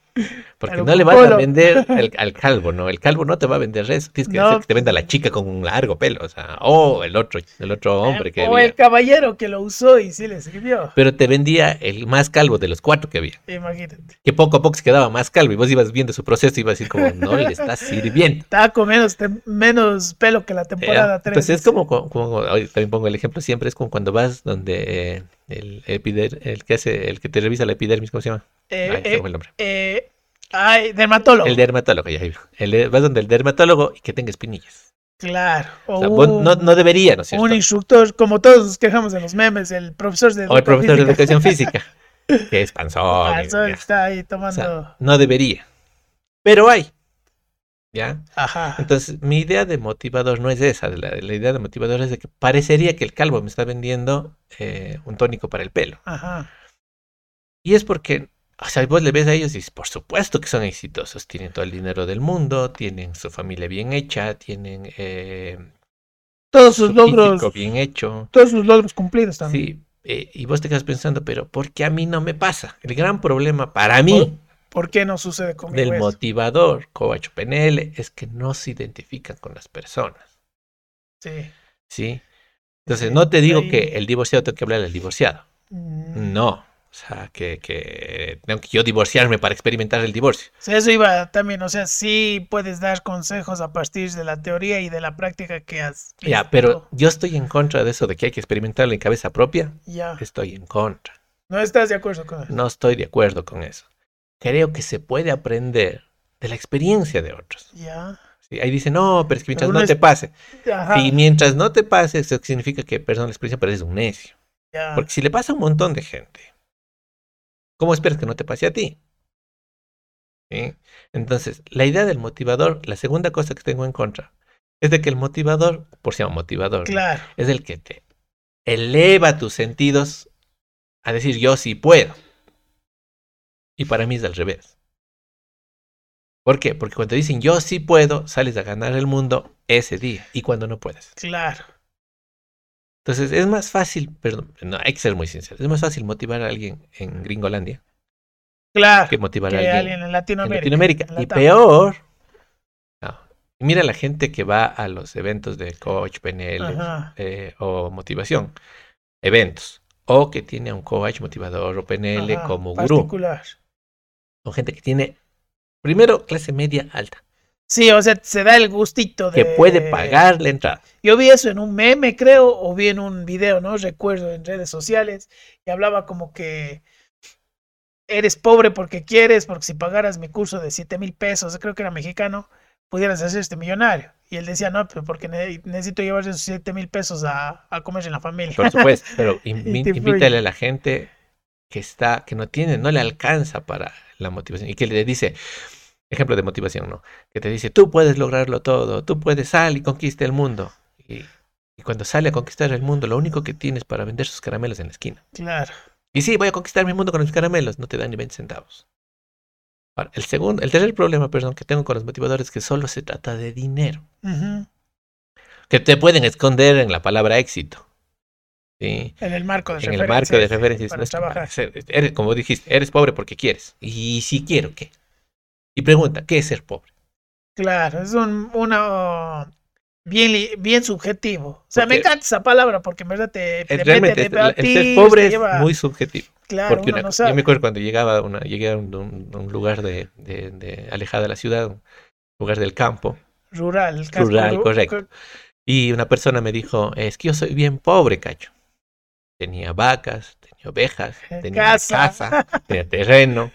Porque Claro, no le vas a vender al, al calvo, ¿no? El calvo no te va a vender eso. Tienes que No. hacer que te venda la chica con un largo pelo, o sea, o el otro, el otro hombre que o había. el caballero que lo usó y sí le sirvió. Pero te vendía el más calvo de los cuatro que había. Imagínate. Que poco a poco se quedaba más calvo y vos ibas viendo su proceso y ibas a decir como, no le está sirviendo. Estaba con menos, menos pelo que la temporada Ya, 3. Entonces es como, como, también pongo el ejemplo siempre, es como cuando vas donde eh, el epider, el que hace, el que te revisa la epidermis, ¿cómo se llama? Eh, Ay, se eh, el nombre. eh, ay, dermatólogo. El dermatólogo, ya. El vas donde el dermatólogo y que tenga espinillas. Claro. O sea, no, no debería, ¿no es cierto? un instructor, como todos nos quejamos en los memes, el profesor de O el profesor de educación (laughs) física. que es panzón. Ya. está ahí O tomando. sea, no debería. Pero hay. ¿Ya? Ajá. Entonces, mi idea de motivador no es esa. La, la idea de motivador es de que parecería que el calvo me está vendiendo eh, un tónico para el pelo. Ajá. Y es porque, o sea, vos le ves a ellos y dices, por supuesto que son exitosos. Tienen todo el dinero del mundo, tienen su familia bien hecha, tienen eh, Todos su sus logros, físico bien hecho. todos sus logros cumplidos también. Sí, eh, y vos te quedas pensando, pero ¿por qué a mí no me pasa? El gran problema para mí ¿Por qué no sucede conmigo del eso? motivador, coach o PNL, es que no se identifican con las personas. Sí. ¿Sí? Entonces, Sí, no te digo ahí- que el divorciado tenga que hablar al divorciado. Mm. No. O sea, que, que tengo que yo divorciarme para experimentar el divorcio. Eso iba también, o sea, sí puedes dar consejos a partir de la teoría y de la práctica que has Ya, pero yo estoy en contra de eso de que hay que experimentarlo en cabeza propia. Ya. Estoy en contra. No estás de acuerdo con eso. No estoy de acuerdo con eso. Creo que se puede aprender de la experiencia de otros. Ya. ¿sí? Ahí dice, no, pero es que mientras Pero no te pase. Ajá. Y mientras no te pase, eso significa que, perdón la experiencia, pero eres un necio. ya. Porque si le pasa a un montón de gente, ¿cómo esperas que no te pase a ti? ¿Sí? Entonces, la idea del motivador, la segunda cosa que tengo en contra, es de que el motivador, por si llama motivador, es el que te eleva tus sentidos a decir yo sí puedo. Y para mí es al revés. ¿Por qué? Porque cuando dicen yo sí puedo, sales a ganar el mundo ese día y cuando no puedes. Claro. Entonces es más fácil, perdón, no, hay que ser muy sincero, es más fácil motivar a alguien en Gringolandia Claro. que motivar a alguien alguien en en Latinoamérica. En Y peor, no, mira la gente que va a los eventos de coach, PNL eh, o motivación, eventos, o que tiene a un coach motivador o PNL Ajá, como gurú, gente que tiene, primero, clase media alta, Sí, o sea, se da el gustito de... que puede pagar la entrada. Yo vi eso en un meme, creo, o vi en un video, no recuerdo, en redes sociales, y hablaba como que eres pobre porque quieres, porque si pagaras mi curso de 7 mil pesos, creo que era mexicano, pudieras hacerte millonario. Y él decía, no, pero porque ne- necesito llevar esos 7 mil pesos a, a comer en la familia. Por supuesto, pero (laughs) invi- invítale a la gente que está, que no tiene, no le alcanza para la motivación y que le dice, ejemplo de motivación, ¿no? Que te dice, tú puedes lograrlo todo, tú puedes salir y conquista el mundo. Y, y cuando sale a conquistar el mundo, lo único que tienes para vender sus caramelos en la esquina. Claro. Y sí, voy a conquistar mi mundo con mis caramelos, no te dan ni 20 centavos. Ahora, el segundo, el tercer problema, perdón, que tengo con los motivadores es que solo se trata de dinero. Que te pueden esconder en la palabra éxito. ¿Sí? En el marco de en el marco de referencias. Para no trabajar. eres, como dijiste, eres pobre porque quieres. Y si quiero, ¿qué? Y pregunta, ¿qué es ser pobre? Claro, es un, una bien, li- bien subjetivo. O sea, me encanta esa palabra porque en verdad te, te mete Realmente, de el, ser pobre es lleva- muy subjetivo. Claro, Porque una- no yo me acuerdo cuando llegaba una, llegué a un, un- un lugar de, de, de alejada de la ciudad, un lugar del campo, Rural, casco Rural, ru- correcto. y una persona me dijo, es que yo soy bien pobre, cacho. Tenía vacas, tenía ovejas, (laughs) tenía casa. casa, tenía terreno.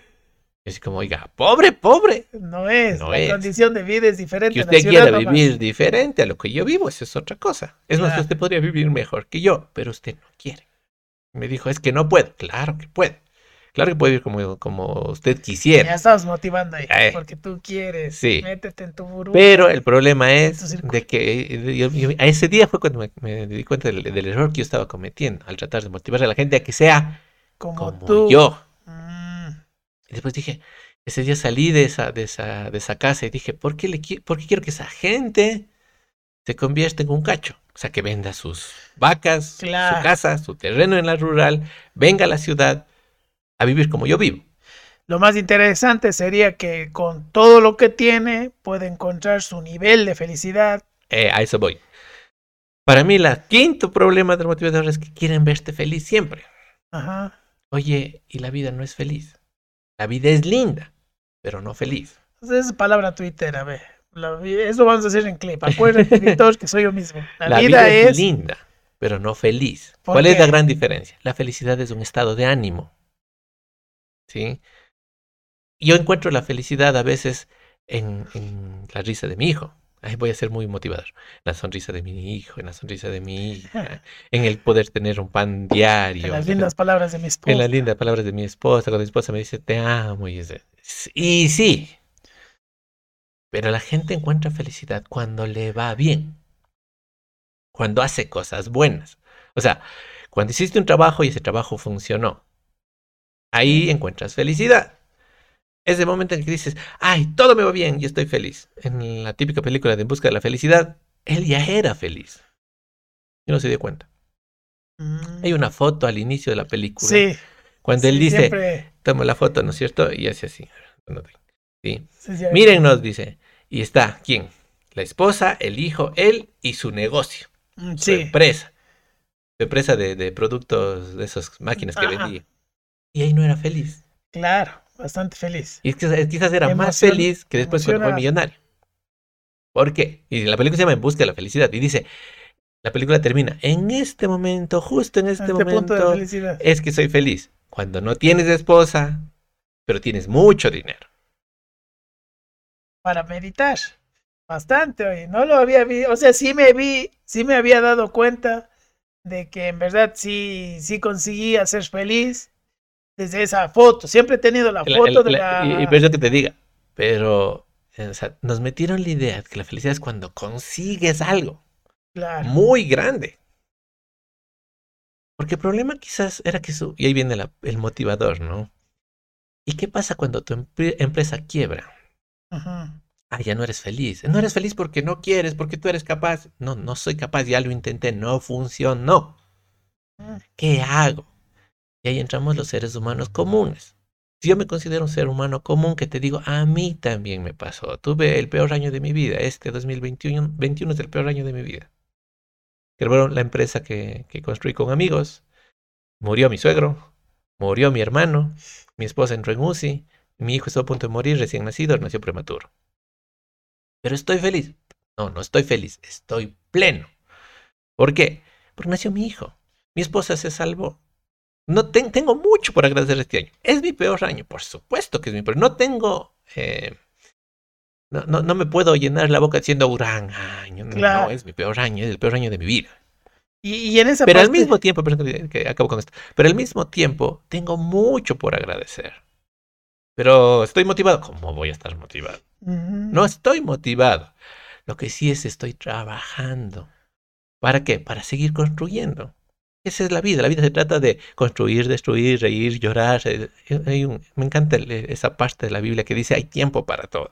Así como, oiga, pobre, pobre. No es, No la es. condición de vida es diferente. Que usted quiera nomás. vivir diferente a lo que yo vivo, eso es otra cosa. Es más, usted podría vivir mejor que yo, pero usted no quiere. Me dijo, es que no puedo. Claro que puede. Claro que puede vivir como, como usted Ya quisiera. estabas motivando ahí, Eh, porque tú quieres. sí. Métete en tu burbuja. Pero el problema es de que yo- yo- a ese día fue cuando me, me di cuenta del, del error que yo estaba cometiendo al tratar de motivar a la gente a que sea como, como tú. yo. Mm, Y después dije, ese día salí de esa, de esa, de esa casa y dije, ¿por qué, le, por qué quiero que esa gente se convierta en un cacho? O sea, que venda sus vacas, Claro. su casa, su terreno en la rural, venga a la ciudad a vivir como yo vivo. Lo más interesante sería que con todo lo que tiene puede encontrar su nivel de felicidad. Eh, a eso voy. Para mí, el quinto problema del motivador es que quieren verte feliz siempre. Ajá. Oye, y la vida no es feliz. La vida es linda, pero no feliz. Esa es palabra Twitter, a ver. La eso vamos a hacer en clip. Acuérdense, (laughs) que soy yo mismo. La, La, vida, vida, es, linda, pero no feliz. ¿Por ¿Cuál es la gran diferencia? La felicidad es un estado de ánimo. ¿Sí? Yo encuentro la felicidad a veces en, en la risa de mi hijo. Voy a ser muy motivador. La sonrisa de mi hijo, en la sonrisa de mi hija, en el poder tener un pan diario. En las lindas palabras de mi esposa. En las lindas palabras de mi esposa, cuando mi esposa me dice te amo. Y, ese- y sí, pero la gente encuentra felicidad cuando le va bien, cuando hace cosas buenas. O sea, cuando hiciste un trabajo y ese trabajo funcionó, ahí encuentras felicidad. Es el momento en que dices, ay, todo me va bien y estoy feliz. En la típica película de En Busca de la Felicidad, él ya era feliz. Y no se dio cuenta. Mm, Hay una foto al inicio de la película. Sí. Cuando él dice, siempre- toma la foto, ¿no es cierto? Y hace así. Sí. Sí, Mírennos, dice. Y está, ¿quién? La esposa, el hijo, él y su negocio, Mm, su Sí, empresa. Su empresa de, de productos, de esas máquinas que Ajá. vendía. Y ahí no era feliz. claro, bastante feliz. Y es que quizás era más feliz que después cuando fue millonario. ¿Por qué? Y la película se llama En busca de la felicidad. Y dice, la película termina, en este momento, justo en este, este momento, es que soy feliz. Cuando no tienes esposa, pero tienes mucho dinero. Para meditar. Bastante, oye. No lo había visto. O sea, sí me vi, sí me había dado cuenta de que en verdad sí, sí conseguía ser feliz desde esa foto. Siempre he tenido la La- foto de la- la. Y, y por eso que te diga, pero eh, o sea, nos metieron la idea de que la felicidad es cuando consigues algo Claro. muy grande. Porque el problema quizás era que su... Y ahí viene la- el motivador, ¿no? ¿Y qué pasa cuando tu empre- empresa quiebra? Ah, ya no eres feliz. No eres feliz porque no quieres, porque tú eres capaz. No, no soy capaz, ya lo intenté, no funcionó. Mm. ¿Qué hago? Y ahí entramos los seres humanos comunes. Si yo me considero un ser humano común, que te digo, a mí también me pasó. Tuve el peor año de mi vida. Este 2021 21 es el peor año de mi vida. Quebraron la empresa que, construí con amigos. Murió mi suegro. Murió mi hermano. Mi esposa entró en UCI. Mi hijo estuvo a punto de morir, recién nacido, nació prematuro. Pero estoy feliz. No, no estoy feliz. Estoy pleno. ¿Por qué? Porque nació mi hijo. Mi esposa se salvó. No ten- tengo mucho por agradecer este año. Es mi peor año, por supuesto que es mi peor. No tengo. eh, no, no, no me puedo llenar la boca diciendo gran año. No, Claro. no, es mi peor año, es el peor año de mi vida. Y, y en esa Pero al mismo tiempo, perdón que- acabo con esto. Pero al mismo tiempo, tengo mucho por agradecer. Pero estoy motivado. ¿Cómo voy a estar motivado? No estoy motivado. Lo que sí es estoy trabajando. ¿Para qué? Para seguir construyendo. Esa es la vida. La vida se trata de construir, destruir, reír, llorar. Eh, hay un- me encanta el- esa parte de la Biblia que dice hay tiempo para todo.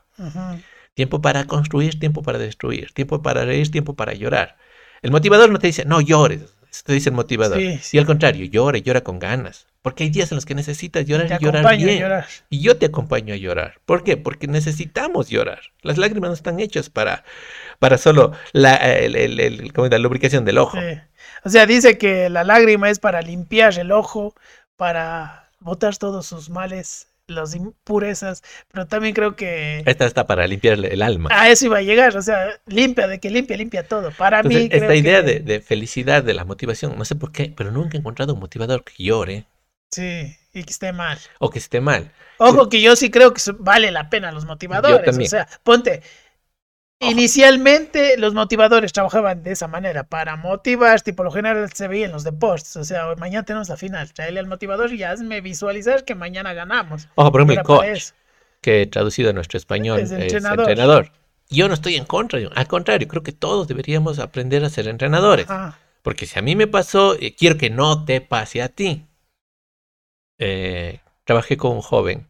Tiempo para construir, tiempo para destruir, tiempo para reír, tiempo para llorar. El motivador no te dice, no llores. Eso te dice el motivador. Sí, Y al contrario, llora y llora con ganas. Porque hay días en los que necesitas llorar Te y llorar bien. llorar. Y yo te acompaño a llorar. ¿Por qué? Porque necesitamos llorar. Las lágrimas no están hechas para, para solo la, el- el- el- ¿cómo es? la lubricación del ojo. Sí. O sea, dice que la lágrima es para limpiar el ojo, para botar todos sus males, las impurezas, pero también creo que Esta está para limpiar el- alma. a eso iba a llegar, o sea, limpia, de que limpia, limpia todo. Para Entonces, mí, creo esta idea que- de, de felicidad, de la motivación, no sé por qué, pero nunca he encontrado un motivador que llore Sí, y que esté mal. o que esté mal. Ojo que yo sí creo que vale la pena los motivadores. también. O sea, ponte. Inicialmente los motivadores trabajaban de esa manera, para motivar, tipo lo general se veía en los deportes, o sea, mañana tenemos la final, tráele al motivador y hazme visualizar que mañana ganamos. Ojo, por ejemplo, el coach, que traducido a nuestro español Es es, entrenador. entrenador. Yo no estoy en contra, al contrario, creo que todos deberíamos aprender a ser entrenadores. Ajá, Porque si a mí me pasó, eh, quiero que no te pase a ti. Eh, trabajé con un joven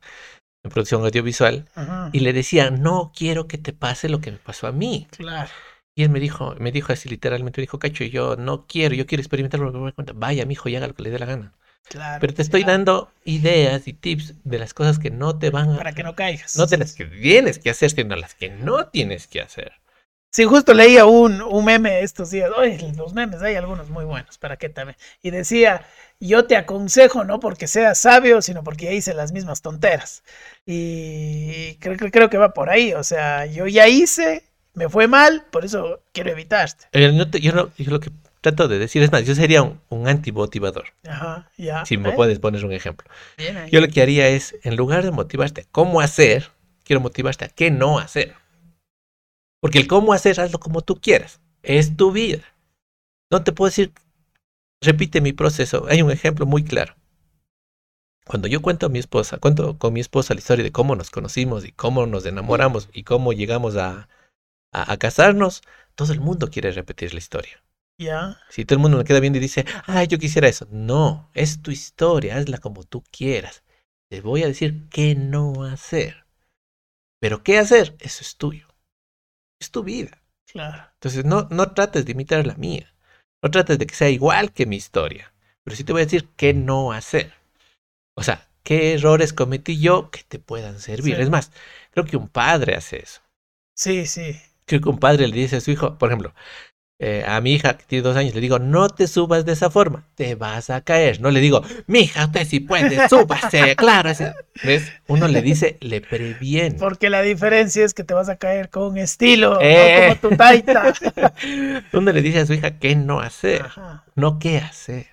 en producción audiovisual ajá, y le decía, no quiero que te pase lo que me pasó a mí. claro. Y él me dijo, me dijo así literalmente, me dijo, Cacho, yo no quiero, yo quiero experimentarlo por mi propia cuenta. Vaya, mi hijo, y haga lo que le dé la gana. Claro, Pero te estoy claro, dando ideas y tips de las cosas que no te van a... para que no caigas. No de las que tienes que hacer, sino las que no tienes que hacer. Sí, justo leía un, un meme estos días. Oye, los memes hay algunos muy buenos, ¿para qué también? Y decía, yo te aconsejo no porque seas sabio, sino porque ya hice las mismas tonteras. Y creo, creo, creo que va por ahí. O sea, yo ya hice, me fue mal, por eso quiero evitarte. Eh, no te- yo, no- yo lo que trato de decir es más, yo sería un, un antimotivador, Ajá, ya. si me ¿eh? puedes poner un ejemplo. Bien. Yo lo que haría es, en lugar de motivarte a cómo hacer, quiero motivarte a qué no hacer. Porque el cómo hacer, hazlo como tú quieras. Es tu vida. No te puedo decir, repite mi proceso. Hay un ejemplo muy claro. Cuando yo cuento a mi esposa, cuento con mi esposa la historia de cómo nos conocimos y cómo nos enamoramos y cómo llegamos a, a, a casarnos, todo el mundo quiere repetir la historia. Ya. Si todo el mundo me queda viendo y dice, ay, yo quisiera eso. No, es tu historia, hazla como tú quieras. Te voy a decir qué no hacer. Pero qué hacer, eso es tuyo. Es tu vida. Claro. Entonces no, no trates de imitar la mía. No trates de que sea igual que mi historia. Pero sí te voy a decir qué no hacer. O sea, qué errores cometí yo que te puedan servir. Sí. Es más, creo que un padre hace eso. Sí, sí. Creo que un padre le dice a su hijo, por ejemplo, eh, a mi hija que tiene dos años, le digo, no te subas de esa forma, te vas a caer. No le digo, mi hija, usted sí puede, (laughs) súbase, claro. ese-". ¿Ves? Uno le dice, le previene. Porque la diferencia es que te vas a caer con estilo, Eh. no como tu taita. (laughs) Uno le dice a su hija qué no hacer, Ajá. no qué hacer.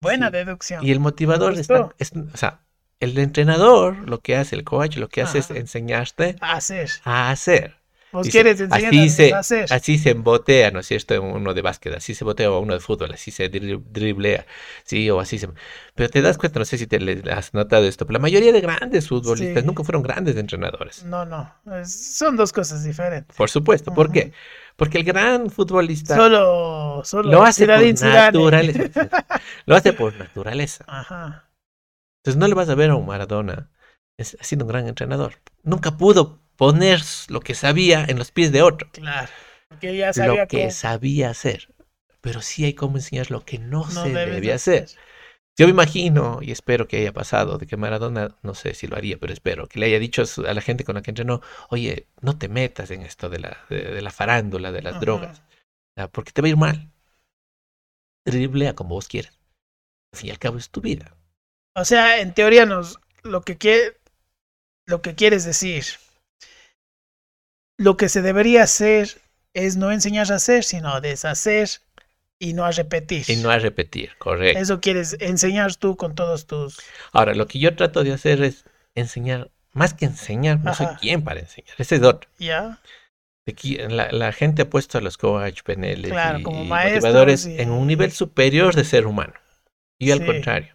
Buena Sí. deducción. Y el motivador está, es, o sea, el entrenador, lo que hace, el coach, lo que hace es enseñarte Hacer. a hacer. Vos Dice, quieres enseñar así se, a hacer. así se embotea, ¿no es cierto? Uno de básquet, así se botea uno de fútbol, así se dri- driblea, sí, o así se... Pero te das cuenta, no sé si te has notado esto, pero la mayoría de grandes futbolistas Sí. nunca fueron grandes entrenadores. No, no. son dos cosas diferentes. Por supuesto, ¿por qué? Porque el gran futbolista Solo, solo lo hace por naturaleza. (laughs) lo hace por naturaleza. Ajá. Entonces no le vas a ver a un Maradona siendo un gran entrenador. Nunca pudo poner lo que sabía en los pies de otro. Claro. Porque ya sabía Lo que cómo sabía hacer. Pero sí hay cómo enseñar lo que no, no se debe de hacer. Yo me imagino y espero que haya pasado de que Maradona, no sé si lo haría, pero espero que le haya dicho a su- a la gente con la que entrenó, oye, no te metas en esto de la, de, de la farándula, de las Ajá. drogas, porque te va a ir mal. Driblea como vos quieras. Al fin y al cabo es tu vida. O sea, en teoría nos lo que quiere lo que quieres decir lo que se debería hacer es no enseñar a hacer, sino deshacer y no a repetir. Y no a repetir, correcto. Eso quieres enseñar tú con todos tus Ahora, lo que yo trato de hacer es enseñar, más que enseñar, no soy Ajá. quien para enseñar, ese es otro. ya. Aquí, la, la gente ha puesto a los coach, PNL Claro, y, como maestros motivadores y- en un nivel superior de ser humano. Y al Sí. contrario.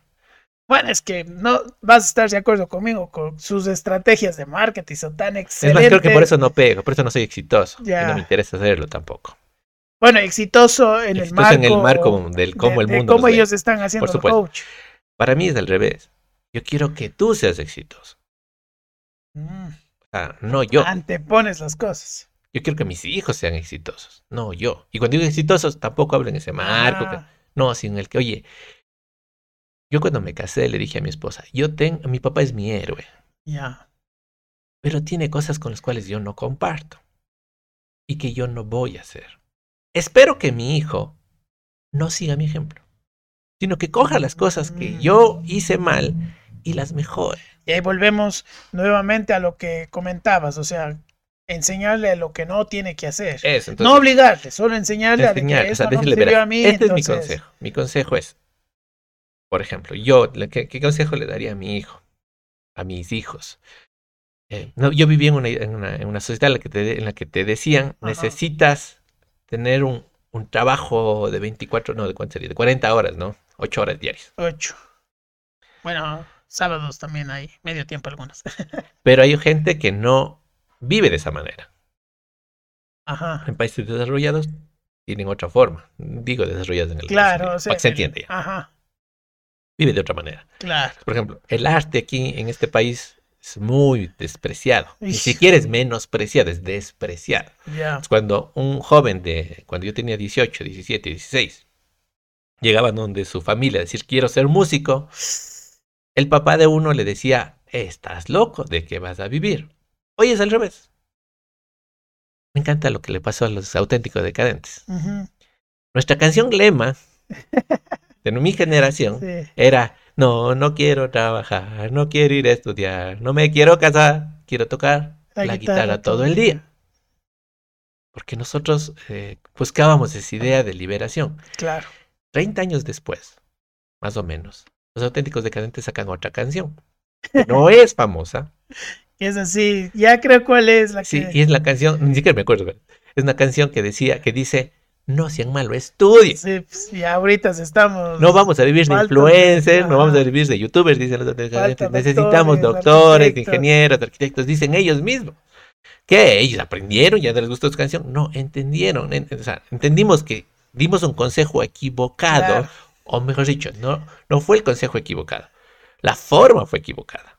Bueno, es que no vas a estar de acuerdo conmigo con sus estrategias de marketing son tan Es excelentes. más, creo que por eso no pego, por eso no soy exitoso. Y Ya. no me interesa hacerlo tampoco. Bueno, exitoso en el marco en el marco del cómo de- el de mundo cómo nos ve. ellos están haciendo el supuesto. coach. Para mí es al revés. Yo quiero que tú seas exitoso. Mm, O sea, no yo. Antepones las cosas. Yo quiero que mis hijos sean exitosos, no yo. Y cuando digo exitosos, tampoco hablo en ese marco. que- Ah, No, sin el que, oye, yo cuando me casé le dije a mi esposa, yo tengo, mi papá es mi héroe, ya. pero tiene cosas con las cuales yo no comparto y que yo no voy a hacer. Espero que mi hijo no siga mi ejemplo, sino que coja las cosas que yo hice mal y las mejore. Y ahí volvemos nuevamente a lo que comentabas, o sea, enseñarle lo que no tiene que hacer. Eso, entonces, no obligarle, solo enseñarle a de enseñar, que o sea, no decirle, verás, a mí. este es mi consejo. Mi consejo es, por ejemplo, yo, ¿qué, qué consejo le daría a mi hijo? A mis hijos. Eh, no, yo viví en una, en una, en una sociedad en la que te, en la que te decían, Ajá. necesitas tener un, un trabajo de 24, no, ¿de cuánto sería? De 40 horas, ¿no? 8 horas diarias. Ocho. Bueno, sábados también hay, medio tiempo algunos. (laughs) Pero hay gente que no vive de esa manera. Ajá. En países desarrollados tienen otra forma. Digo desarrollados en el Claro, que se entiende ya. Ajá, Vive de otra manera. claro. Por ejemplo, el arte aquí en este país es muy despreciado. Ni siquiera es menospreciado, es despreciado. Es Cuando un joven de, cuando yo tenía 18, 17, 16, llegaba donde su familia a decir quiero ser músico, el papá de uno le decía, estás loco, ¿de qué vas a vivir? Hoy es al revés. Me encanta lo que le pasó a los auténticos decadentes. Ujú, Nuestra canción lema (laughs) de mi generación sí. era, no, no quiero trabajar, no quiero ir a estudiar, no me quiero casar, quiero tocar la, guitarra, todo el día. Porque nosotros eh, buscábamos esa idea de liberación. Claro. 30 años después, más o menos, los auténticos decadentes sacan otra canción. que No (laughs) es famosa, es así, ya creo cuál es la sí, que... y es la canción, ni siquiera me acuerdo, es una canción que decía, que dice, no sean malo, estudien. Sí, pues, ahorita estamos... No vamos a vivir de influencers, no vamos a vivir de youtubers, dicen los. Falta Necesitamos doctores, doctores, arquitectos. ingenieros, arquitectos, dicen ellos mismos. ¿Qué? ¿Ellos aprendieron? ¿Ya les gustó su canción? No, entendieron. en- o sea, entendimos que dimos un consejo equivocado, Claro. o mejor dicho, no, no fue el consejo equivocado. La forma fue equivocada.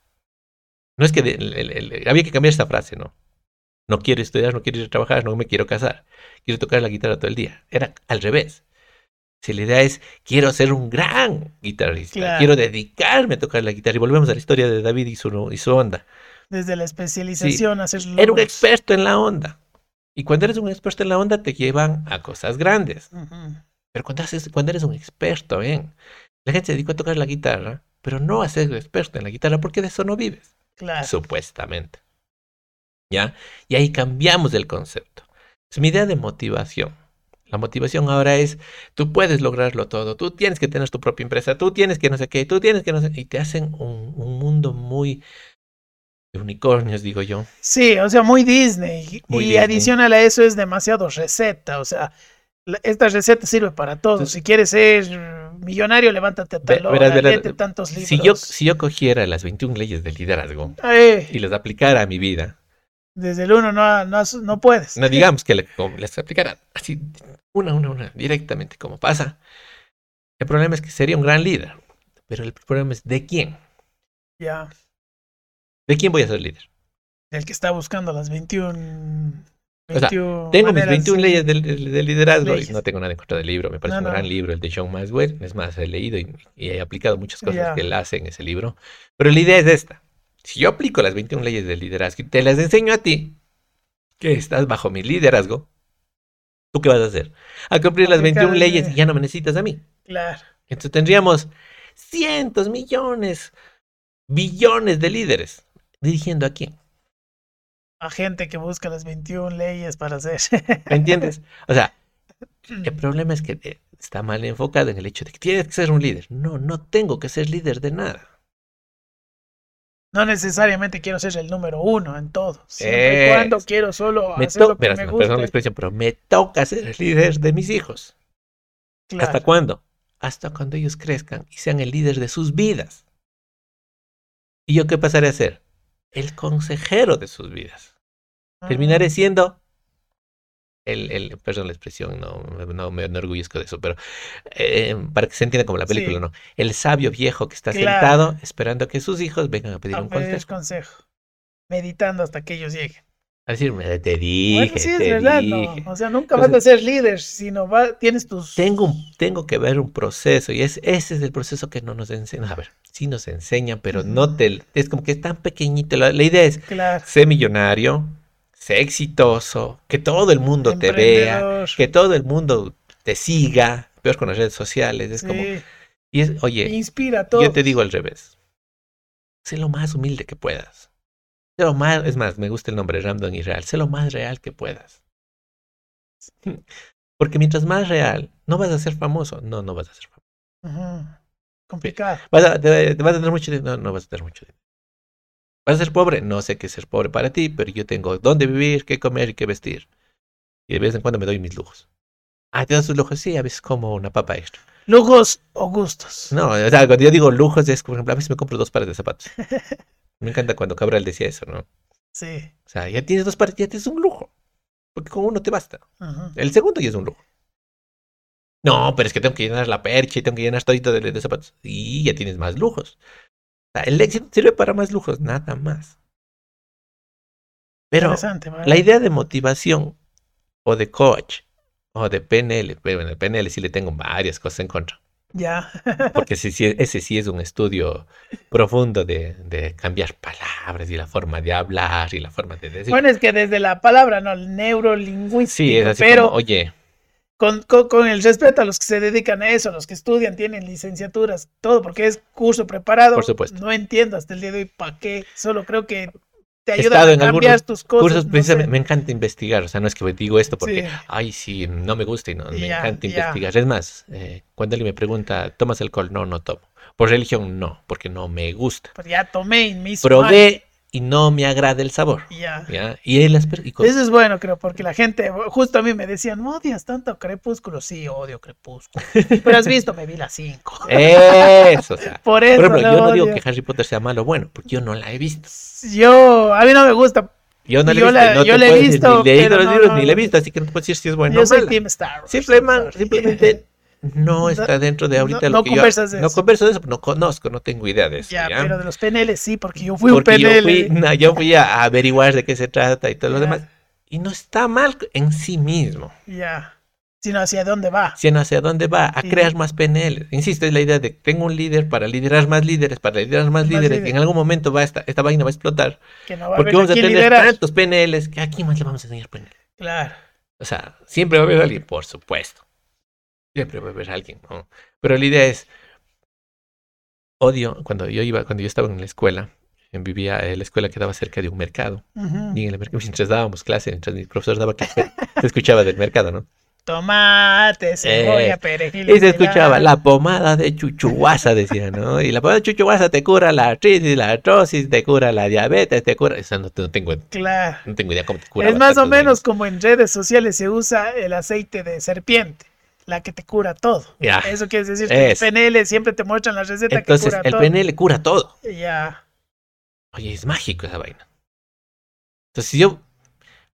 No es que de- el- el- el- había que cambiar esta frase, ¿no? No quiero estudiar, no quiero ir a trabajar, no me quiero casar. Quiero tocar la guitarra todo el día. Era al revés. Si la idea es, quiero ser un gran guitarrista, Claro. quiero dedicarme a tocar la guitarra. Y volvemos a la historia de David y su, y su onda. Desde la especialización a hacer Era un experto en la onda. Y cuando eres un experto en la onda, te llevan a cosas grandes. Pero cuando, haces, cuando eres un experto, bien. La gente se dedicó a tocar la guitarra, pero no a ser experto en la guitarra porque de eso no vives. Claro. supuestamente. ¿Ya? Y ahí cambiamos el concepto. Es mi idea de motivación. La motivación ahora es, tú puedes lograrlo todo, tú tienes que tener tu propia empresa, tú tienes que no sé qué, tú tienes que no sé Y te hacen un, un mundo muy de unicornios, digo yo. Sí, o sea, muy Disney. Muy y Disney. adicional a eso es demasiado receta. O sea, la- esta receta sirve para todo. Entonces- si quieres ser millonario, levántate a tal hora, verás, verás, léete tantos libros. Si yo, si yo cogiera las 21 leyes del liderazgo y las aplicara a mi vida, desde el uno no, no, no puedes. no digamos que le- como las aplicara así, una, una, una, directamente como pasa, el problema es que sería un gran líder. Pero el problema es ¿de quién? Ya. ¿De quién voy a ser líder? El que está buscando las 21. O sea, 21 Tengo mis maneras, 21 sí. leyes del, del- del liderazgo Leyes. y no tengo nada en contra del libro. Me parece No, un gran libro el de John Maxwell. Es más, he leído y, y he aplicado muchas cosas Ya. que él hace en ese libro. Pero la idea es esta. Si yo aplico las 21 leyes del liderazgo y te las enseño a ti, que estás bajo mi liderazgo, ¿tú qué vas a hacer? A cumplir las 21 Aplicar, leyes y ya no me necesitas a mí. Claro. Entonces tendríamos cientos, millones, billones de líderes. ¿Dirigiendo a quién? A gente que busca las 21 leyes para hacer. ¿Me entiendes? O sea, (clears throat) el problema es que eh, está mal enfocado en el hecho de que tienes que ser un líder. No, no tengo que ser líder de nada. No necesariamente quiero ser el número uno en todo. Siempre y cuando quiero solo Me hacer lo que me perdón la gusta. expresión, pero me toca ser el líder de mis hijos. Claro. ¿Hasta cuándo? Hasta cuando ellos crezcan y sean el líder de sus vidas. ¿Y yo qué pasaré a ser? El consejero de sus vidas. Terminaré Ah, siendo el, el perdón la expresión, no, no me enorgullezco de eso, pero eh, para que se entienda como la película, Sí. ¿no? El sabio viejo que está Claro. sentado esperando a que sus hijos vengan a pedir a un pedir consejo. consejo. Meditando hasta que ellos lleguen. A decirme, te dije, bueno, sí, es te verdad, dije. ¿no? O sea, nunca Entonces- vas a ser líder, sino va, tienes tus... Tengo, un- tengo que ver un proceso y es, ese es el proceso que no nos enseñan. A ver, sí nos enseñan, pero no te... Es como que es tan pequeñito. La, la idea es, Claro. sé millonario, sé exitoso, que todo el mundo te vea, que todo el mundo te siga, peor con las redes sociales. Es como... sí, Y es, oye, inspira a todos. yo te digo al revés. Sé lo más humilde que puedas. Sé lo más, es más, me gusta el nombre random y real. Sé lo más real que puedas. (laughs) Porque mientras más real, no vas a ser famoso. No, no vas a ser famoso. Complicado. ¿Vas a, te, te vas a tener mucho dinero? No, no vas a tener mucho dinero. ¿Vas a ser pobre? No sé qué es ser pobre para ti, pero yo tengo dónde vivir, qué comer y qué vestir. Y de vez en cuando me doy mis lujos. Ah, ¿te das tus lujos? Sí, a veces como una papa extra. Lujos o gustos. No, o sea, cuando yo digo lujos es, por ejemplo, a veces me compro dos pares de zapatos. (laughs) Me encanta cuando Cabral decía eso, ¿no? Sí. O sea, ya tienes dos pares, ya tienes un lujo. Porque con uno te basta. El segundo ya es un lujo. No, pero es que tengo que llenar la percha y tengo que llenar todito de, de zapatos. Y ya tienes más lujos. Sea, el éxito sirve para más lujos, nada más. Pero la idea de motivación o de coach o de PNL, bueno, en el PNL sí le tengo varias cosas en contra. Ya. (laughs) Porque ese sí, ese sí es un estudio profundo de, de cambiar palabras y la forma de hablar y la forma de decir. Bueno, es que desde la palabra, ¿no? El neurolingüístico. sí, es así pero como, oye, con, con- con el respeto a los que se dedican a eso, los que estudian, tienen licenciaturas, todo, porque es curso preparado. Por supuesto. No entiendo hasta el día de hoy para qué. Solo creo que te ayuda a cambiar tus cosas. cursos, no precisamente, sé. me encanta investigar, o sea, no es que digo esto porque, Sí. ay, sí, no me gusta y no, me encanta investigar. Es más, eh, cuando alguien me pregunta, ¿tomas alcohol? No, no tomo. Por religión, no, porque no me gusta. Pero ya tomé y me hizo mal. Probé y no me agrada el sabor, Ya. ¿ya? Y, él, y con- Eso es bueno, creo, porque la gente, justo a mí me decían, ¿no odias tanto Crepúsculo? Sí, odio Crepúsculo. Pero has visto, me vi las cinco. (laughs) Eso, o sea. (laughs) Por eso. Por ejemplo, yo no digo que Harry Potter sea malo o bueno, porque yo no la he visto. Yo, a mí no me gusta. Yo no Yo visto, la- no yo la he puedo decir, visto, ni leído los no, libros, no, ni la he visto, así que no te puedo decir si es bueno yo soy. Team Star Wars. Simplemente, sorry. simplemente (laughs) no está dentro de ahorita no lo que yo... conversas de No eso. converso de eso, no conozco, no tengo idea de eso. Ya, ¿ya? pero de los PNL sí, porque yo fui un yo PNL. fui, no, yo fui a averiguar de qué se trata y todo lo demás. Y no está mal en sí mismo. Ya. Sino hacia dónde va. Sino hacia dónde va, a Sí. crear más PNL. Insisto, es la idea de tengo un líder para liderar más líderes, para liderar más, Más líderes, y líderes. en algún momento va esta, esta vaina va a explotar. Que no va a Porque vamos a tener liderar. tantos PNLs que a quién más le vamos a enseñar PNL. Claro. O sea, siempre va a haber alguien, por supuesto. Siempre va a haber alguien, ¿no? Pero la idea es, odio, cuando yo iba, cuando yo estaba en la escuela, eh, vivía, eh, la escuela quedaba cerca de un mercado. Y en el mercado, mientras dábamos clase, mientras mi profesor daba clase, se escuchaba del mercado, ¿no? Tomate, cebolla, Eh, perejil. Y se escuchaba la pomada de chuchuguasa, decía, ¿no? Y la pomada de chuchuguasa te cura la artritis, la artrosis, te cura la diabetes, te cura... Esa no, no tengo, Claro. no tengo idea cómo te cura. Es más o menos como en redes sociales se usa el aceite de serpiente, la que te cura todo. Ya. Eso quiere decir que el PNL siempre te muestran la receta Entonces, que cura el todo. PNL cura todo. Ya. Oye, es mágico esa vaina. Entonces, si yo,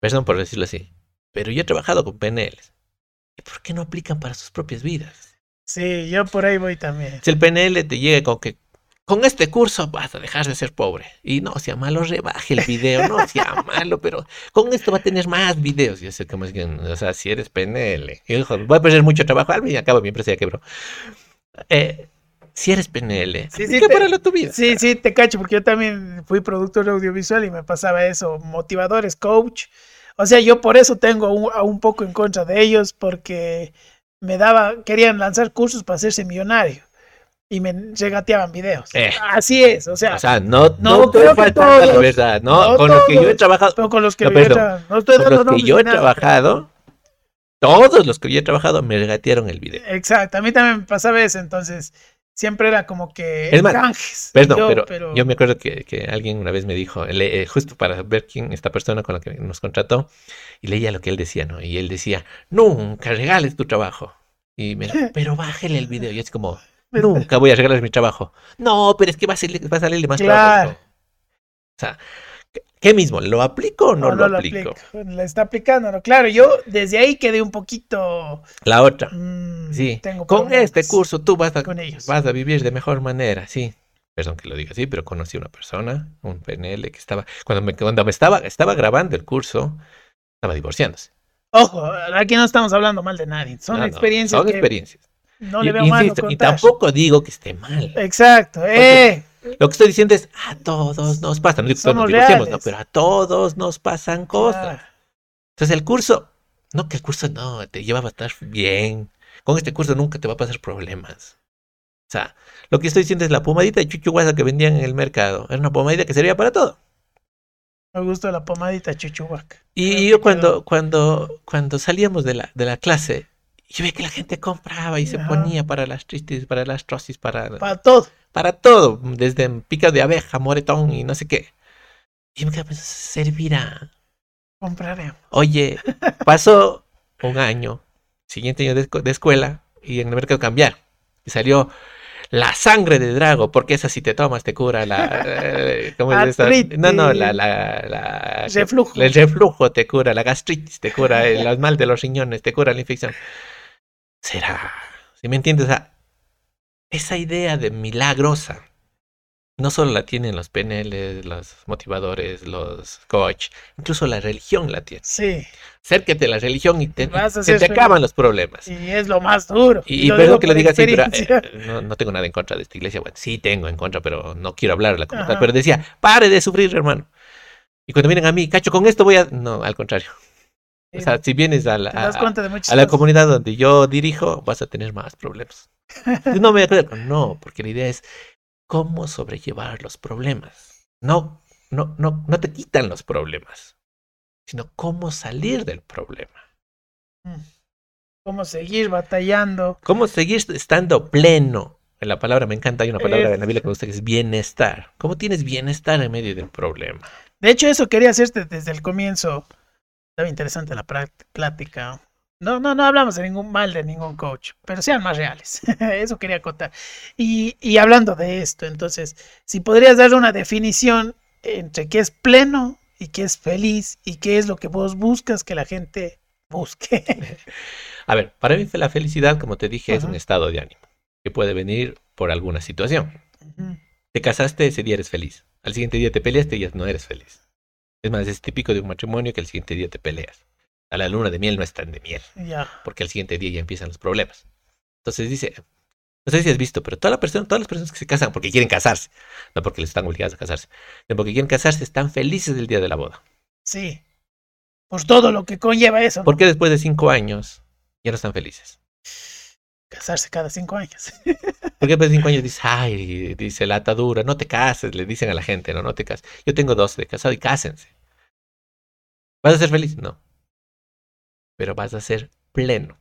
perdón por decirlo así, pero yo he trabajado con PNLs. ¿Y por qué no aplican para sus propias vidas? Sí, yo por ahí voy también. Si el PNL te llega con que con este curso vas a dejar de ser pobre. Y no sea malo, rebaje el video, no sea (laughs) malo, pero con esto va a tener más videos. Yo sé cómo es que, o sea, si eres PNL, hijo, voy a perder mucho trabajo, y al cabo mi empresa ya quebró. Eh, si eres PNL, Sí, sí, te- tu vida. Sí, sí, te cacho, porque yo también fui productor audiovisual y me pasaba eso, motivadores, coach. O sea, yo por eso tengo un, a un poco en contra de ellos, porque me daba, querían lanzar cursos para hacerse millonario y me regateaban videos. Eh. Así es, o sea, O sea, no, No, no, creo falta la todos. verdad, ¿no? No con lo que yo he todos. trabajado, pero con los que No, yo tra- no estoy con dando los que yo he nada. trabajado, todos los que yo he trabajado me regatearon el video. Exacto, a mí también me pasaba eso, entonces siempre era como que Es más, canjes. Perdón, Yo, pero, yo me acuerdo que, que alguien una vez me dijo, le- eh, justo para ver quién, esta persona con la que nos contrató, y leía lo que él decía, ¿no? Y él decía, nunca regales tu trabajo. Y me dijo, (laughs) pero bájele el video. Y es como, nunca voy a regalar mi trabajo. No, pero es que va a, salir, va a salirle más Claro. trabajo. O sea, ¿qué- ¿qué mismo? ¿Lo aplico o no, No, lo no aplico? aplico. Le está aplicándolo. Claro, yo desde ahí quedé un poquito. La otra. mm, Sí, tengo con este curso tú vas a, con ellos. vas a vivir de mejor manera, sí. Perdón que lo diga así, pero conocí a una persona, un PNL, que estaba, cuando me, cuando me estaba, estaba grabando el curso, estaba divorciándose. Ojo, aquí no estamos hablando mal de nadie. Son No, no, experiencias son que experiencias. No Y- le veo mal insisto, y tampoco digo que esté mal. Exacto. Eh, Lo que estoy diciendo es, a todos nos pasan, no digo que todos nos Somos divorciemos, no, pero a todos nos pasan cosas. Entonces el curso, no que el curso no, te lleva a estar bien. Con este curso nunca te va a pasar problemas. O sea, lo que estoy diciendo es la pomadita de chuchuguasa que vendían en el mercado. Era una pomadita que servía para todo. Me gusta la pomadita chuchubac. Y yo cuando, cuando, cuando salíamos de la, de la clase, yo veía que la gente compraba y se ponía para las tristes, para las trosis, para, Para todo. para todo, desde pica de abeja, moretón y no sé qué. Y me quedé pensando, servirá. Compraremos. Oye, (laughs) pasó un año, siguiente año de, de escuela, y en el mercado cambiar. Y salió la sangre de Drago, porque esa si te tomas te cura la... eh, ¿Cómo es. No, no, la... la, la Reflujo. El reflujo te cura, la gastritis te cura, el (laughs) mal de los riñones te cura la infección. Será, si me entiendes, O sea, esa idea de milagrosa no solo la tienen los PNL, los motivadores, los coach, incluso la religión la tiene. Sí. Acércate a la religión y te, se te acaban los problemas. Y es lo más duro. Y, y lo perdón que lo diga así, pero eh, no, no tengo nada en contra de esta iglesia. Bueno, sí tengo en contra, pero no quiero hablarla como tal. Pero decía, pare de sufrir, hermano. Y cuando vienen a mí, cacho, con esto voy a... No, al contrario. O sea, si vienes a la, a- de la comunidad donde yo dirijo, vas a tener más problemas. No me acuerdo, no, porque la idea es cómo sobrellevar los problemas. No, no, no, no te quitan los problemas, sino cómo salir del problema. Mm. Cómo seguir batallando. Cómo seguir estando pleno. En la palabra me encanta, hay una palabra en la Biblia que me gusta que es bienestar. ¿Cómo tienes bienestar en medio del problema? De hecho, eso quería hacerte desde el comienzo. Estaba interesante la plática. No, no, no hablamos de ningún mal de ningún coach, pero sean más reales. (laughs) Eso quería contar. Y, y hablando de esto, entonces, si podrías dar una definición entre qué es pleno y qué es feliz y qué es lo que vos buscas que la gente busque. (laughs) A ver, para mí la felicidad, como te dije, es un estado de ánimo que puede venir por alguna situación. Te casaste, ese día eres feliz. Al siguiente día te peleaste y ya no eres feliz. Es más, es típico de un matrimonio que al siguiente día te peleas. A la luna de miel no están de miel, Ya. porque al siguiente día ya empiezan los problemas. Entonces dice, no sé si has visto, pero toda la persona, todas las personas que se casan porque quieren casarse, no porque les están obligadas a casarse, sino porque quieren casarse, están felices del día de la boda. Sí. Por todo lo que conlleva eso. ¿no? ¿Por qué después de cinco años ya no están felices? Casarse cada cinco años. (laughs) Porque después de cinco años dice, ay, dice la atadura, no te cases, le dicen a la gente, no, no te cases. Yo tengo dos de casado y cásense. ¿Vas a ser feliz? No. Pero vas a ser pleno.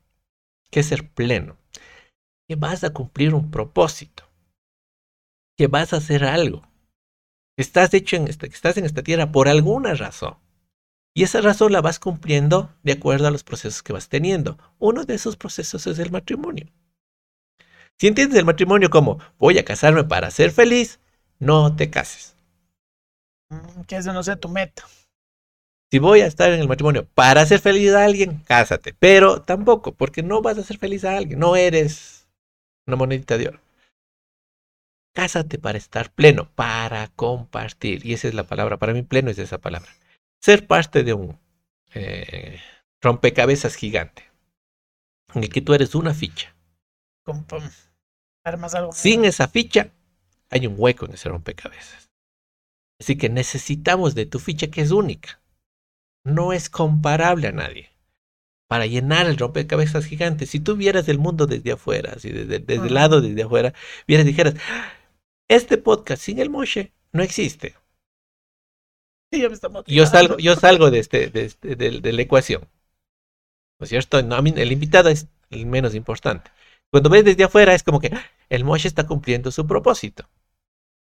¿Qué es ser pleno? Que vas a cumplir un propósito. Que vas a hacer algo. Estás hecho en esta, estás en esta tierra por alguna razón. Y esa razón la vas cumpliendo de acuerdo a los procesos que vas teniendo. Uno de esos procesos es el matrimonio. Si entiendes el matrimonio como voy a casarme para ser feliz, no te cases. Mm, Que eso no sea tu meta. Si voy a estar en el matrimonio para hacer feliz a alguien, cásate. Pero tampoco, porque no vas a hacer feliz a alguien. No eres una monedita de oro. Cásate para estar pleno, para compartir. Y esa es la palabra. Para mí, pleno es esa palabra. Ser parte de un eh, rompecabezas gigante. En el que tú eres una ficha. Pum, armas algo. Sin esa ficha, hay un hueco en ese rompecabezas. Así que necesitamos de tu ficha que es única. No es comparable a nadie. Para llenar el rompecabezas gigante, si tú vieras el mundo desde afuera, así desde, desde el lado desde afuera, vieras y dijeras, este podcast sin el Moshe no existe. Sí, Yo salgo, yo salgo de, este, de, este- de- de la ecuación. ¿No es cierto? No, a mí el invitado es el menos importante. Cuando ves desde afuera es como que ¡ah! el Moshe está cumpliendo su propósito.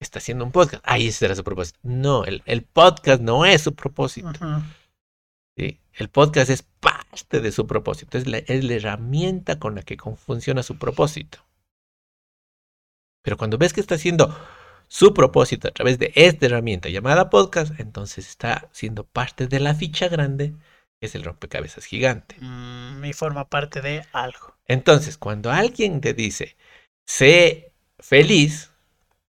Está haciendo un podcast. Ahí ese era su propósito. No, el, el podcast no es su propósito. ¿Sí? El podcast es parte de su propósito. Es la, es la herramienta con la que funciona su propósito. Pero cuando ves que está haciendo su propósito a través de esta herramienta llamada podcast, entonces está siendo parte de la ficha grande, que es el rompecabezas gigante. Mm, y forma parte de algo. Entonces, cuando alguien te dice, sé feliz,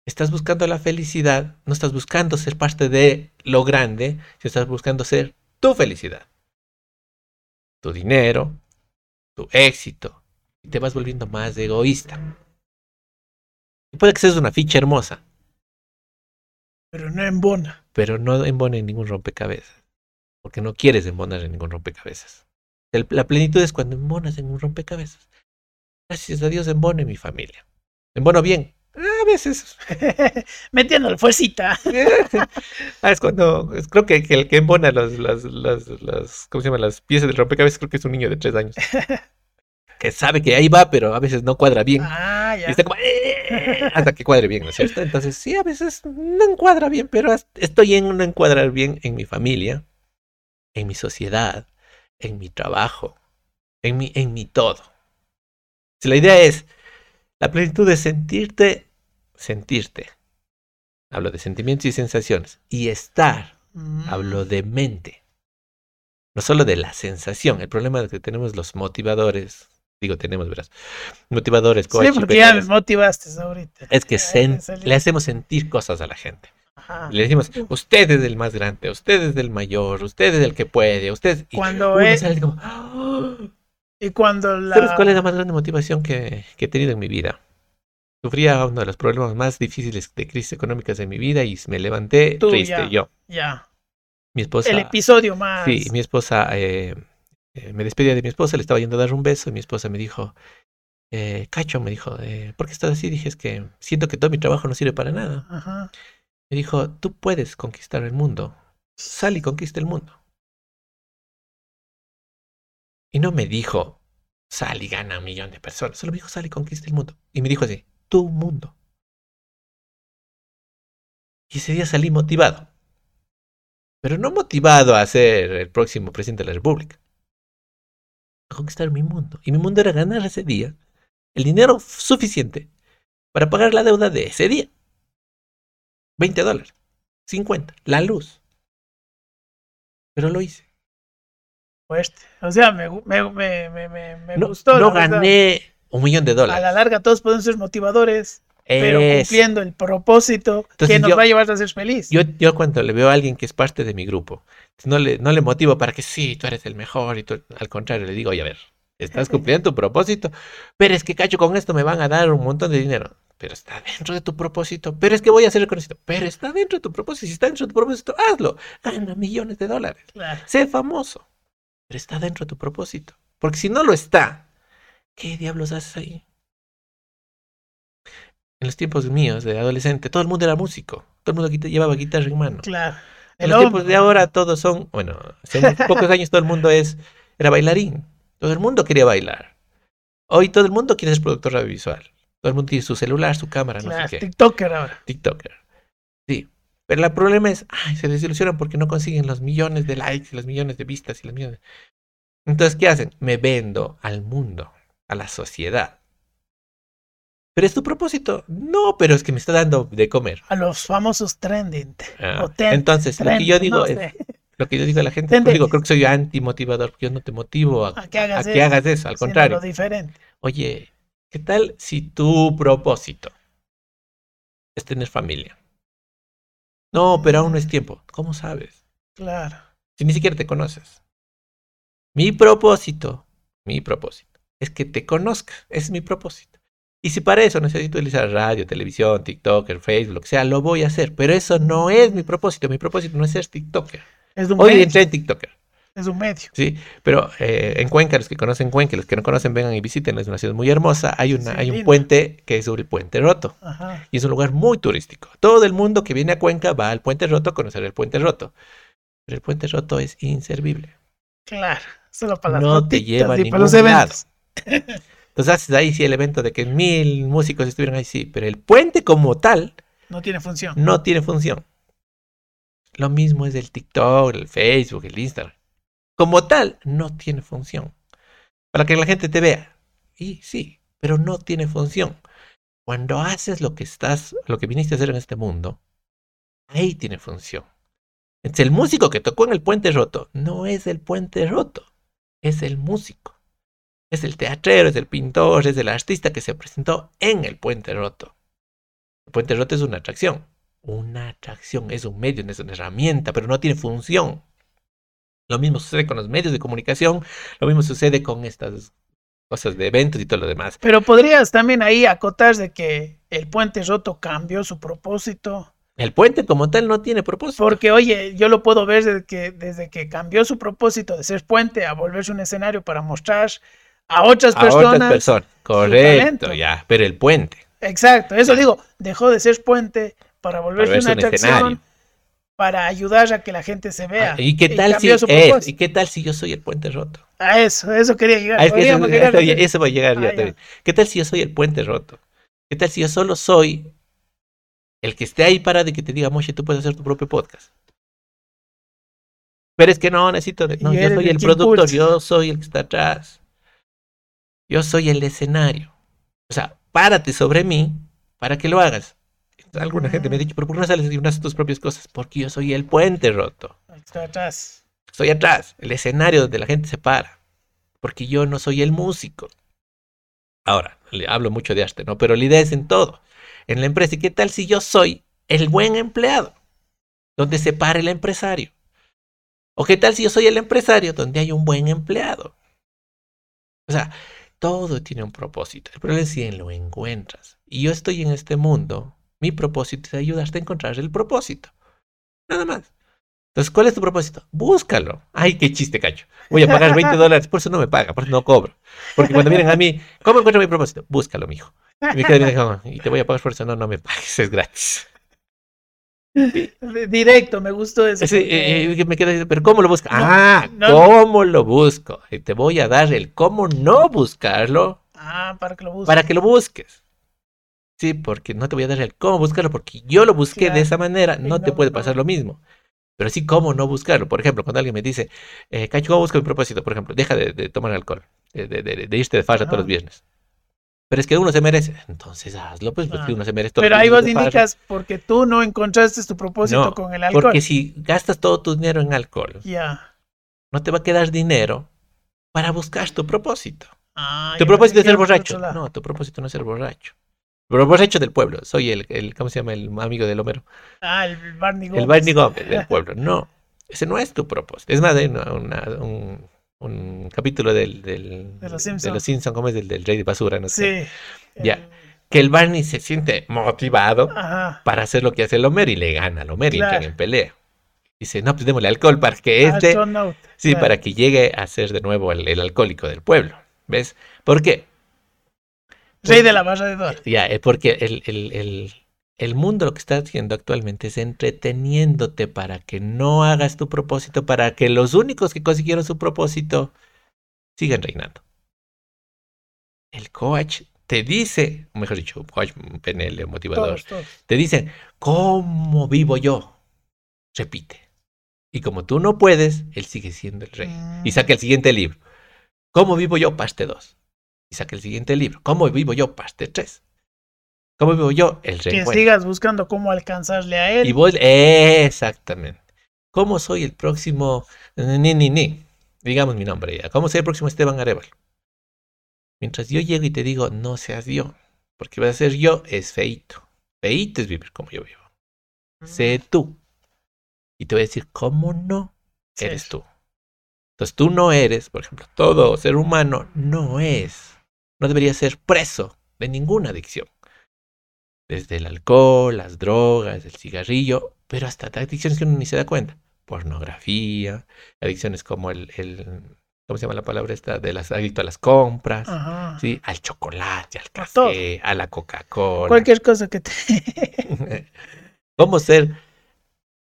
estás buscando la felicidad, no estás buscando ser parte de lo grande, sino estás buscando ser tu felicidad. Tu dinero, tu éxito, y te vas volviendo más egoísta. Y puede que seas una ficha hermosa, Pero no embona. pero no embone en ningún rompecabezas, porque no quieres embonar en ningún rompecabezas. El- la plenitud es cuando embonas en un rompecabezas. Gracias a Dios embono en mi familia. Embono bien. Veces. (laughs) Metiendo fuercita. (laughs) Ah, es cuando. es- creo que, que el que embona las, las, las, las- ¿Cómo se llama? Las piezas del rompecabezas, creo que es un niño de tres años. (laughs) Que sabe que ahí va, pero a veces no cuadra bien. Ah, Y ya. está como, "Eh", hasta que cuadre bien, ¿no es cierto? Entonces, sí, a veces no encuadra bien, pero estoy en no encuadrar bien en mi familia, en mi sociedad, en mi trabajo, en mi, en mi todo. Si la idea es, la plenitud de sentirte, sentirte. Hablo de sentimientos y sensaciones. Y estar, Mm. hablo de mente. No solo de la sensación. El problema es que tenemos los motivadores. Digo, tenemos, verás. Motivadores, Sí, coach, porque ya me motivaste ahorita. Es que sen- le hacemos sentir cosas a la gente. Ajá. Le decimos, usted es el más grande, usted es el mayor, usted es el que puede, usted... y Cuando uno es- sale como. (gasps) Y cuando la. ¿Sabes cuál es la más grande motivación que, que he tenido en mi vida? Sufría uno de los problemas más difíciles de crisis económicas de mi vida y me levanté Tú triste ya. yo. Ya. Mi esposa... El episodio más. Sí, mi esposa, eh, eh, me despedía de mi esposa, le estaba yendo a dar un beso y mi esposa me dijo, eh, Cacho, me dijo, ¿por qué estás así? Dije, es que siento que todo mi trabajo no sirve para nada. Ajá. Me dijo, tú puedes conquistar el mundo, sal y conquista el mundo. Y no me dijo, sal y gana un millón de personas, solo me dijo, sal y conquista el mundo. Y me dijo así, tu mundo. Y ese día salí motivado. Pero no motivado a ser el próximo presidente de la República. A conquistar mi mundo. Y mi mundo era ganar ese día el dinero suficiente para pagar la deuda de ese día. 20 dólares. 50. La luz. Pero lo hice. Fuerte. O sea, me, me, me, me, me- No, gustó. no verdad. Un millón de A la dólares. larga todos podemos ser motivadores, pero cumpliendo el propósito Entonces que nos yo- va a llevar a ser feliz. Yo, yo cuando le veo a alguien que es parte de mi grupo, No le, no le motivo para que sí, tú eres el mejor y tú, al contrario, le digo, oye, a ver, estás (laughs) cumpliendo tu propósito, pero es que cacho, con esto me van a dar un montón de dinero. Pero está dentro de tu propósito. Pero es que voy a ser reconocido. Pero está dentro de tu propósito. Si está dentro de tu propósito, hazlo. Gana millones de dólares. Sé famoso. Pero está dentro de tu propósito. Porque si no lo está, ¿qué diablos haces ahí? En los tiempos míos de adolescente, todo el mundo era músico. Todo el mundo guita- llevaba guitarra en mano. Claro. En El los tiempos de ahora todos son, bueno, hace (laughs) pocos años todo el mundo es, era bailarín. Todo el mundo quería bailar. Hoy todo el mundo quiere ser productor audiovisual. Todo el mundo tiene su celular, su cámara, no sé qué. TikToker ahora. TikToker. Sí. Pero el problema es, ay, se desilusionan porque no consiguen los millones de likes y los millones de vistas y los millones. Entonces, ¿qué hacen? Me vendo al mundo, a la sociedad. ¿Pero es tu propósito? No, pero es que me está dando de comer. A los famosos trending. Ah, ten- Entonces, lo que yo digo no es, sé, lo que yo digo a la gente, digo, creo que soy antimotivador, porque yo no te motivo a, a que hagas, a que hagas eso, al contrario. lo diferente. Oye, ¿qué tal si tu propósito es tener familia? No, pero aún no es tiempo. ¿Cómo sabes? Claro. Si ni siquiera te conoces. Mi propósito, mi propósito, es que te conozcas. Ese es mi propósito. Y si para eso necesito utilizar radio, televisión, TikToker, Facebook, lo que sea, lo voy a hacer. Pero eso no es mi propósito. Mi propósito no es ser TikToker. Es un Hoy medio. entré en TikToker. Es un medio. Sí, pero eh, en Cuenca, los que conocen Cuenca, los que no conocen, vengan y visiten, es una ciudad muy hermosa. Hay, una, Sí, hay un puente que es sobre el Puente Roto. Ajá. Y es un lugar muy turístico. Todo el mundo que viene a Cuenca va al Puente Roto a conocer el Puente Roto. Pero el Puente Roto es inservible. Claro. Solo para las No te lleva a ningún eventos. Entonces haces ahí sí el evento de que mil músicos estuvieran ahí, sí. Pero el puente como tal No tiene función. no tiene función. Lo mismo es el TikTok, el Facebook, el Instagram. Como tal, no tiene función. Para que la gente te vea. Y sí, pero no tiene función. Cuando haces lo que estás, lo que viniste a hacer en este mundo, ahí tiene función. Entonces, el músico que tocó en el puente roto no es el puente roto, es el músico. Es el teatrero, es el pintor, es el artista que se presentó en el puente roto. El puente roto es una atracción. Una atracción es un medio, es una herramienta, pero no tiene función. Lo mismo sucede con los medios de comunicación, lo mismo sucede con estas cosas de eventos y todo lo demás. Pero podrías también ahí acotar de que el puente roto cambió su propósito. El puente como tal no tiene propósito. Porque, oye, yo lo puedo ver desde que, desde que cambió su propósito de ser puente a volverse un escenario para mostrar a otras a personas. otras personas. Correcto, ya. Pero el puente. Exacto, eso digo, dejó de ser puente para volverse verse una un atracción escenario. para ayudar a que la gente se vea. Ah, ¿Y qué tal si es? ¿Y qué tal si yo soy el puente roto? A eso, a eso quería llegar. Ah, es que eso, llegar eso- eso va a llegar ya Ah, ya. también. ¿Qué tal si yo soy el puente roto? ¿Qué tal si yo solo soy el que esté ahí parado y que te diga, Moshe, tú puedes hacer tu propio podcast? Pero es que no, necesito... de- No, yo soy el productor, yo soy el que está atrás. Yo soy el escenario. O sea, párate sobre mí para que lo hagas. Alguna gente me ha dicho, pero ¿por qué no sales y haces tus propias cosas? Porque yo soy el puente roto. Está atrás. Estoy atrás, el escenario donde la gente se para. Porque yo no soy el músico. Ahora, le hablo mucho de arte, ¿no? Pero la idea es en todo. En la empresa, ¿y qué tal si yo soy el buen empleado? Donde se para el empresario. ¿O qué tal si yo soy el empresario donde hay un buen empleado? O sea, todo tiene un propósito. El problema es si lo encuentras. Y yo estoy en este mundo. Mi propósito es ayudarte a encontrar el propósito. Nada más. Entonces, ¿cuál es tu propósito? Búscalo. Ay, qué chiste, cacho. Voy a pagar 20 (laughs) dólares, por eso no me paga, por eso no cobro. Porque cuando vienen a mí, ¿cómo encuentro mi propósito? Búscalo, mijo. Y me quedo viendo, y te voy a pagar por eso. No, no me pagues, es gratis. Directo, me gustó eso. Porque- eh, eh, me quedo diciendo, pero ¿cómo lo busco? No, ah, no. ¿cómo lo busco? Y te voy a dar el cómo no buscarlo Ah, para que lo busques. para que lo busques. Sí, porque no te voy a dar el cómo buscarlo, porque yo lo busqué Claro. de esa manera, Sí, no te puede pasar lo mismo. Pero sí, cómo no buscarlo. Por ejemplo, cuando alguien me dice, eh, Cacho, ¿cómo busco mi propósito? Por ejemplo, deja de, de tomar alcohol, de, de- de- irte de farra Ajá. todos los viernes. Pero es que uno se merece. Entonces hazlo, pues, porque Ah. uno se merece todos Pero ahí vos de indicas porque tú no encontraste tu propósito No, con el alcohol. Porque si gastas todo tu dinero en alcohol, Ya. no te va a quedar dinero para buscar tu propósito. Ah, ¿Tu propósito es ser borracho? No, tu propósito no es ser borracho. Pero borracho del pueblo. Soy el, el, ¿cómo se llama? El amigo del Homero. Ah, el Barney El Gómez. Barney Gómez (laughs) del pueblo. No. Ese no es tu propósito. Es más, hay una- una- un, un capítulo del, del- De Los de Simpson. ¿cómo es? Del, del rey de basura, no sé. Sí. Ya. El- Que el Barney se siente motivado Ajá. para hacer lo que hace el Homer y le gana al Homer y Claro. en pelea. Dice, no, pues démosle alcohol para que este... Sí, Claro. para que llegue a ser de nuevo el, el alcohólico del pueblo. ¿Ves? ¿Por qué? Rey de la barra de Dor. Ya, eh, porque el, el- el- el mundo lo que está haciendo actualmente es entreteniéndote para que no hagas tu propósito, para que los únicos que consiguieron su propósito sigan reinando. El coach te dice, mejor dicho, coach, PNL, motivador, Todos, todos. te dicen, ¿cómo vivo yo? Repite. Y como tú no puedes, él sigue siendo el rey. Y saca el siguiente libro. ¿Cómo vivo yo? Parte 2. Y saca el siguiente libro. ¿Cómo vivo yo? Parte 3. ¿Cómo vivo yo? El Que sigas buscando cómo alcanzarle a él. Y vos, exactamente. ¿Cómo soy el próximo? Ni, ni, ni. Digamos mi nombre ya. ¿Cómo soy el próximo Esteban Arevalo? Mientras yo llego y te digo, no seas yo. Porque vas a ser yo, es feito. Feito es vivir como yo vivo. Sé tú. Y te voy a decir, ¿cómo no Sí. eres tú? Entonces tú no eres, por ejemplo, todo ser humano no es, no debería ser preso de ninguna adicción. Desde el alcohol, las drogas, el cigarrillo, pero hasta adicciones que uno ni se da cuenta. Pornografía, adicciones como el, el ¿cómo se llama la palabra esta? De las adicto a las compras, Ajá. ¿sí? Al chocolate, al A café, a la Coca-Cola. Cualquier cosa que te. (laughs) cómo ser.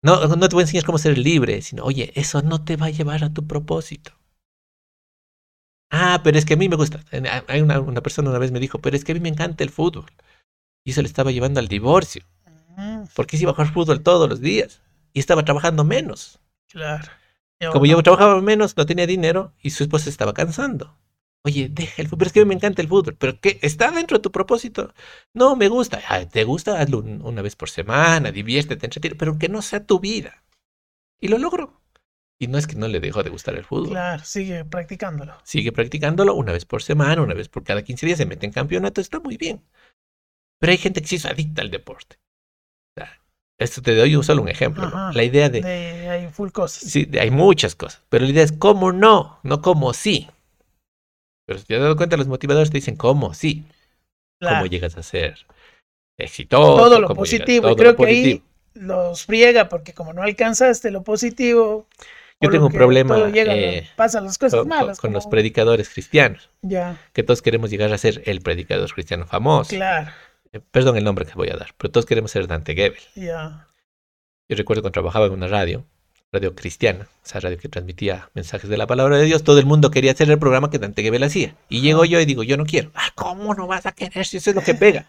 No, no te voy a enseñar cómo ser libre, sino, oye, eso no te va a llevar a tu propósito. Ah, pero es que a mí me gusta. Hay una, una persona una vez me dijo, pero es que a mí me encanta el fútbol. Y eso le estaba llevando al divorcio, Mm, porque se iba a jugar fútbol todos los días y estaba trabajando menos. Claro. Yo Como no. yo trabajaba menos, no tenía dinero y su esposa estaba cansando. Oye, deja el fútbol, pero es que a mí me encanta el fútbol, pero ¿qué? ¿Está dentro de tu propósito? No, me gusta. Ah, ¿Te gusta? Hazlo un- una vez por semana, diviértete, entretiene, pero que no sea tu vida. Y lo logró. Y no es que no le dejó de gustar el fútbol. Claro, sigue practicándolo. Sigue practicándolo una vez por semana, una vez por cada 15 días, se mete en campeonato, está muy bien. Pero hay gente que sí es adicta al deporte. O sea, esto te doy solo un ejemplo. La idea de, De, hay full cosas. Sí, hay muchas cosas, pero la idea es cómo no, no cómo sí. Pero si te has dado cuenta, los motivadores te dicen cómo sí, Claro. cómo llegas a ser exitoso. Todo lo llegas- positivo. y todo creo lo que ahí los friega porque como no alcanzaste lo positivo. Yo tengo un problema, llega, eh, pasan las cosas Con, malas. con los predicadores cristianos, Ya, que todos queremos llegar a ser el predicador cristiano famoso. claro. Eh, Perdón el nombre que voy a dar, pero todos queremos ser Dante Gebel. Ya. Yo recuerdo cuando trabajaba en una radio, radio cristiana, esa radio que transmitía mensajes de la palabra de Dios, todo el mundo quería hacer el programa que Dante Gebel hacía. Y llego yo y digo, yo no quiero. Ah, ¿cómo no vas a querer si eso es lo que pega?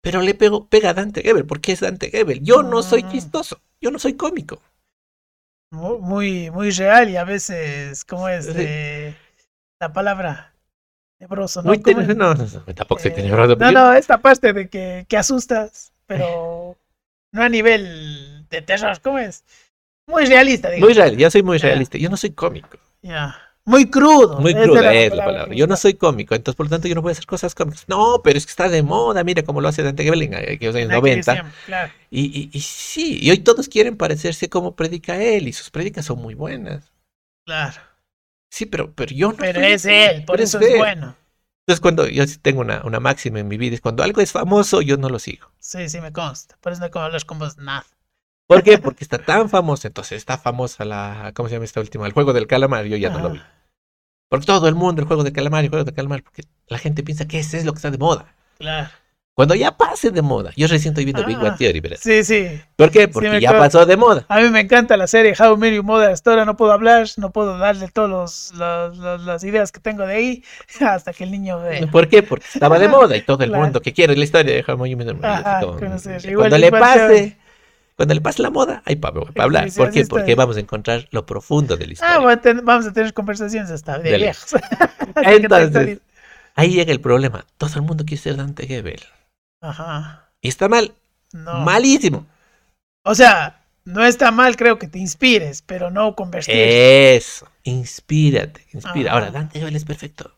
Pero le pego, pega a Dante Gebel, porque es Dante Gebel. Yo no soy Mm. chistoso, yo no soy cómico. Mu- Muy, muy real y a veces, ¿cómo es? Sí. Eh, la palabra nebroso, ¿no? No, no, no, tampoco soy Eh, tenebroso. No, no, esta parte de que, que asustas, pero (laughs) no a nivel de terror, ¿cómo es? Muy realista, digamos. Muy real, yo soy muy realista. Yo no soy cómico. Ya. Muy crudo. Muy cruda la es la palabra Yo no soy cómico, entonces por lo tanto yo no voy a hacer cosas cómicas. No, pero es que está de moda, mira cómo lo hace Dante Gebel en aquellos años gusta. Aquí 90. siempre, Claro. Y, y, y sí, y hoy todos quieren parecerse como predica él, y sus prédicas son muy buenas. Claro. Sí, pero, pero yo no. Pero es él, por eso él. es bueno. Entonces, cuando yo tengo una, una máxima en mi vida, es cuando algo es famoso, yo no lo sigo. Sí, sí, me consta. Por eso no puedo hablar con vos nada. ¿Por qué? Porque está tan famoso. Entonces, está famosa la. ¿Cómo se llama esta última? El juego del calamar, yo ya no lo vi. Porque todo el mundo, el juego del calamar, el juego del calamar, porque la gente piensa que ese es lo que está de moda. Claro. Cuando ya pase de moda, yo recién estoy viendo Big Bang Ah. Theory, verás. Sí, sí. ¿Por qué? Porque ya pasó de moda. A mí me encanta la serie How Your Mother. Ahora no puedo hablar, no puedo darle todas las ideas que tengo de ahí (laughs) hasta que el niño ve. ¿Por qué? Porque estaba de moda y todo el (laughs) Claro. mundo que quiere la historia de How Your Mother. Igual Cuando le pase, cuando le pase la moda, hay para hablar. sí, ¿Por qué? Porque vamos a encontrar lo profundo de la historia. Ah, bueno, ten- vamos a tener conversaciones hasta de Dale. viejos. (laughs) Entonces, ahí llega el problema. Todo el mundo quiere ser Dante Gebel. Ajá. Y está mal, No. malísimo. O sea, no está mal, creo que te inspires, pero no convertirte. Eso, inspírate, inspira. Ajá. Ahora, Dante Gebel es perfecto.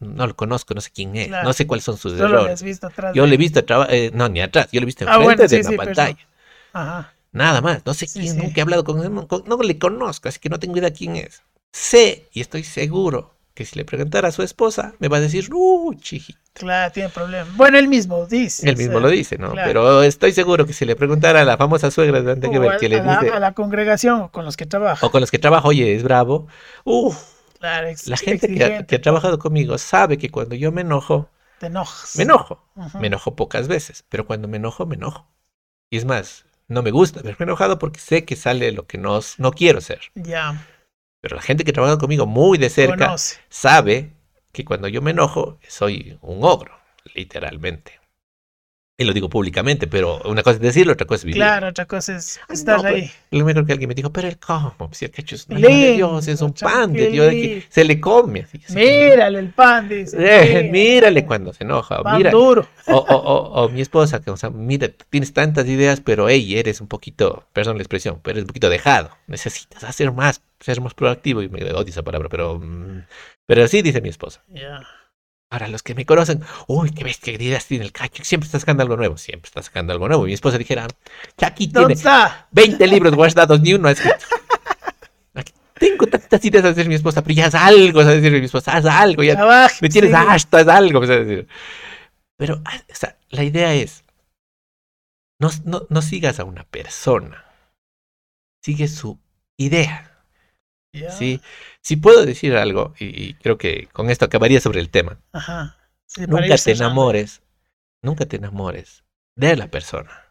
No lo conozco, no sé quién es, Claro. no sé cuáles son sus Solo lo errores. has visto atrás. Yo de- le he visto, traba- eh, no, ni atrás, yo lo he visto Ah, enfrente bueno, de sí, la sí, pantalla. Ajá. Nada más. No sé quién, sí. nunca he hablado con él, no le conozco, así que no tengo idea quién es. Sé y estoy seguro que si le preguntara a su esposa, me va a decir, uh, chiji. Claro, tiene problema. Bueno, él mismo dice. Él mismo sea, lo dice, ¿no? claro. Pero estoy seguro que si le preguntara a la famosa suegra de o Antequever a, que le a la, dice, a la congregación con los que trabaja. o con los que trabajo, oye, es bravo, uff, Claro, ex- la gente que ha, que ha trabajado conmigo sabe que cuando yo me enojo, Te enojas. me enojo. Ujú. Me enojo pocas veces, pero cuando me enojo, me enojo. Y es más, no me gusta verme enojado porque sé que sale lo que no, no quiero ser. Ya, Pero la gente que trabaja conmigo muy de cerca conoce. sabe que cuando yo me enojo, soy un ogro, literalmente. Y lo digo públicamente, pero una cosa es decirlo, otra cosa es vivir. Claro, otra cosa es estar no, ahí. Lo mismo que alguien me dijo, pero el cómo, si el cacho es un pan de Dios, es un pan de Dios, de que se le come. así, Mírale el pan, dice. Eh, mírale cuando se enoja, Pan mira, duro. O, o, o, o mi esposa, que, o sea, mira, tienes tantas ideas, pero hey, eres un poquito, perdón la expresión, pero eres un poquito dejado. Necesitas hacer más, ser más proactivo. Y me odio esa palabra, pero, mm, pero así dice mi esposa. Ya. Ahora, los que me conocen, uy, qué ves, qué ideas tiene el cacho. Siempre está sacando algo nuevo, siempre está sacando algo nuevo. Y mi esposa dijera, Chucky ¿Dónde tiene está? 20 libros guardados, ni uno ha escrito. Tengo tantas ideas a decir mi esposa, pero ya haz algo, a decir mi esposa, haz algo, ya me tienes sí. hasta haz algo. me sabe decir. Pero, ah, o sea, la idea es, no, no, no sigas a una persona, sigue su idea. Ya. ¿sí? Si puedo decir algo, y, y creo que con esto acabaría sobre el tema, Ajá. Sí, nunca te enamores, nunca te enamores de la persona.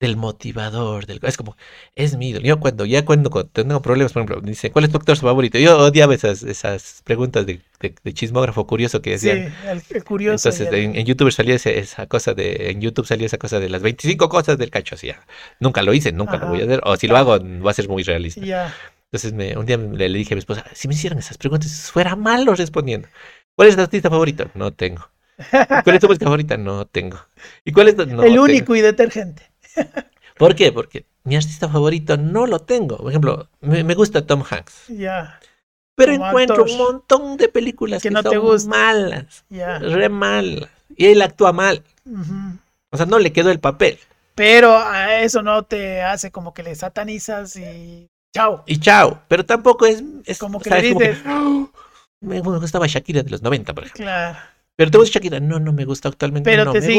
Del motivador, del, es como, es mi ídolo. Yo cuando, ya cuando, cuando tengo problemas, por ejemplo, dice, ¿cuál es tu actor favorito? Yo odiaba esas, esas preguntas de, de- de chismógrafo curioso que Sí, decían. el, el curioso. Entonces el- en, en YouTube salía esa cosa de, en YouTube salía esa cosa de las 25 cosas del cacho, así ya. Nunca lo hice, nunca lo voy a hacer, o si lo hago va a ser muy realista. Ya. Entonces me, un día le, le dije a mi esposa, si me hicieran esas preguntas, fuera malo respondiendo. ¿Cuál es tu artista favorito? No tengo. ¿Cuál es tu música favorita? No tengo. ¿Y cuál es tu- No el tengo. único y detergente. (laughs) ¿Por qué? Porque mi artista favorito no lo tengo. Por ejemplo, me, me gusta Tom Hanks. Ya, Pero Como encuentro un montón de películas Que que, no te gustan. malas, ya. re malas. Y él actúa mal. O sea, no le quedó el papel. Pero a eso no te hace como que le satanizas y chao. Y chao. Pero tampoco es... es Como que ¿sabes? le Como dices, ¡oh! me gustaba Shakira de los 90, por ejemplo. claro. Pero te gusta Shakira. No, no me gusta actualmente. Pero no te me sigue-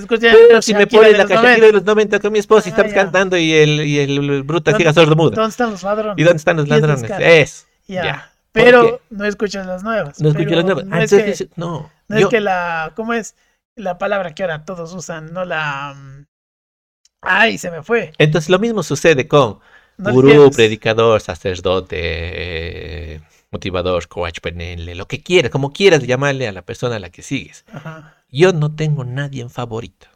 gusta. Pero si me Shakira de la Shakira 90. de los 90 con mi esposa y Ah, estamos ya. cantando y el, y el bruta ¿Dónde- siga sordo mudo. ¿Dónde están los ladrones? ¿Y dónde están los ladrones? Es. Ya. Pero ¿Por no escuchas las nuevas. No escucho pero las nuevas. No, Ah, es, que, no. no yo- es que la. ¿Cómo es la palabra que ahora todos usan? No la. mm, Ay, se me fue. Entonces lo mismo sucede con No gurú, predicador, sacerdote, eh, motivador, coach, PNL, lo que quieras, como quieras llamarle a la persona a la que sigues. Ajá. Yo no tengo nadie en favorito.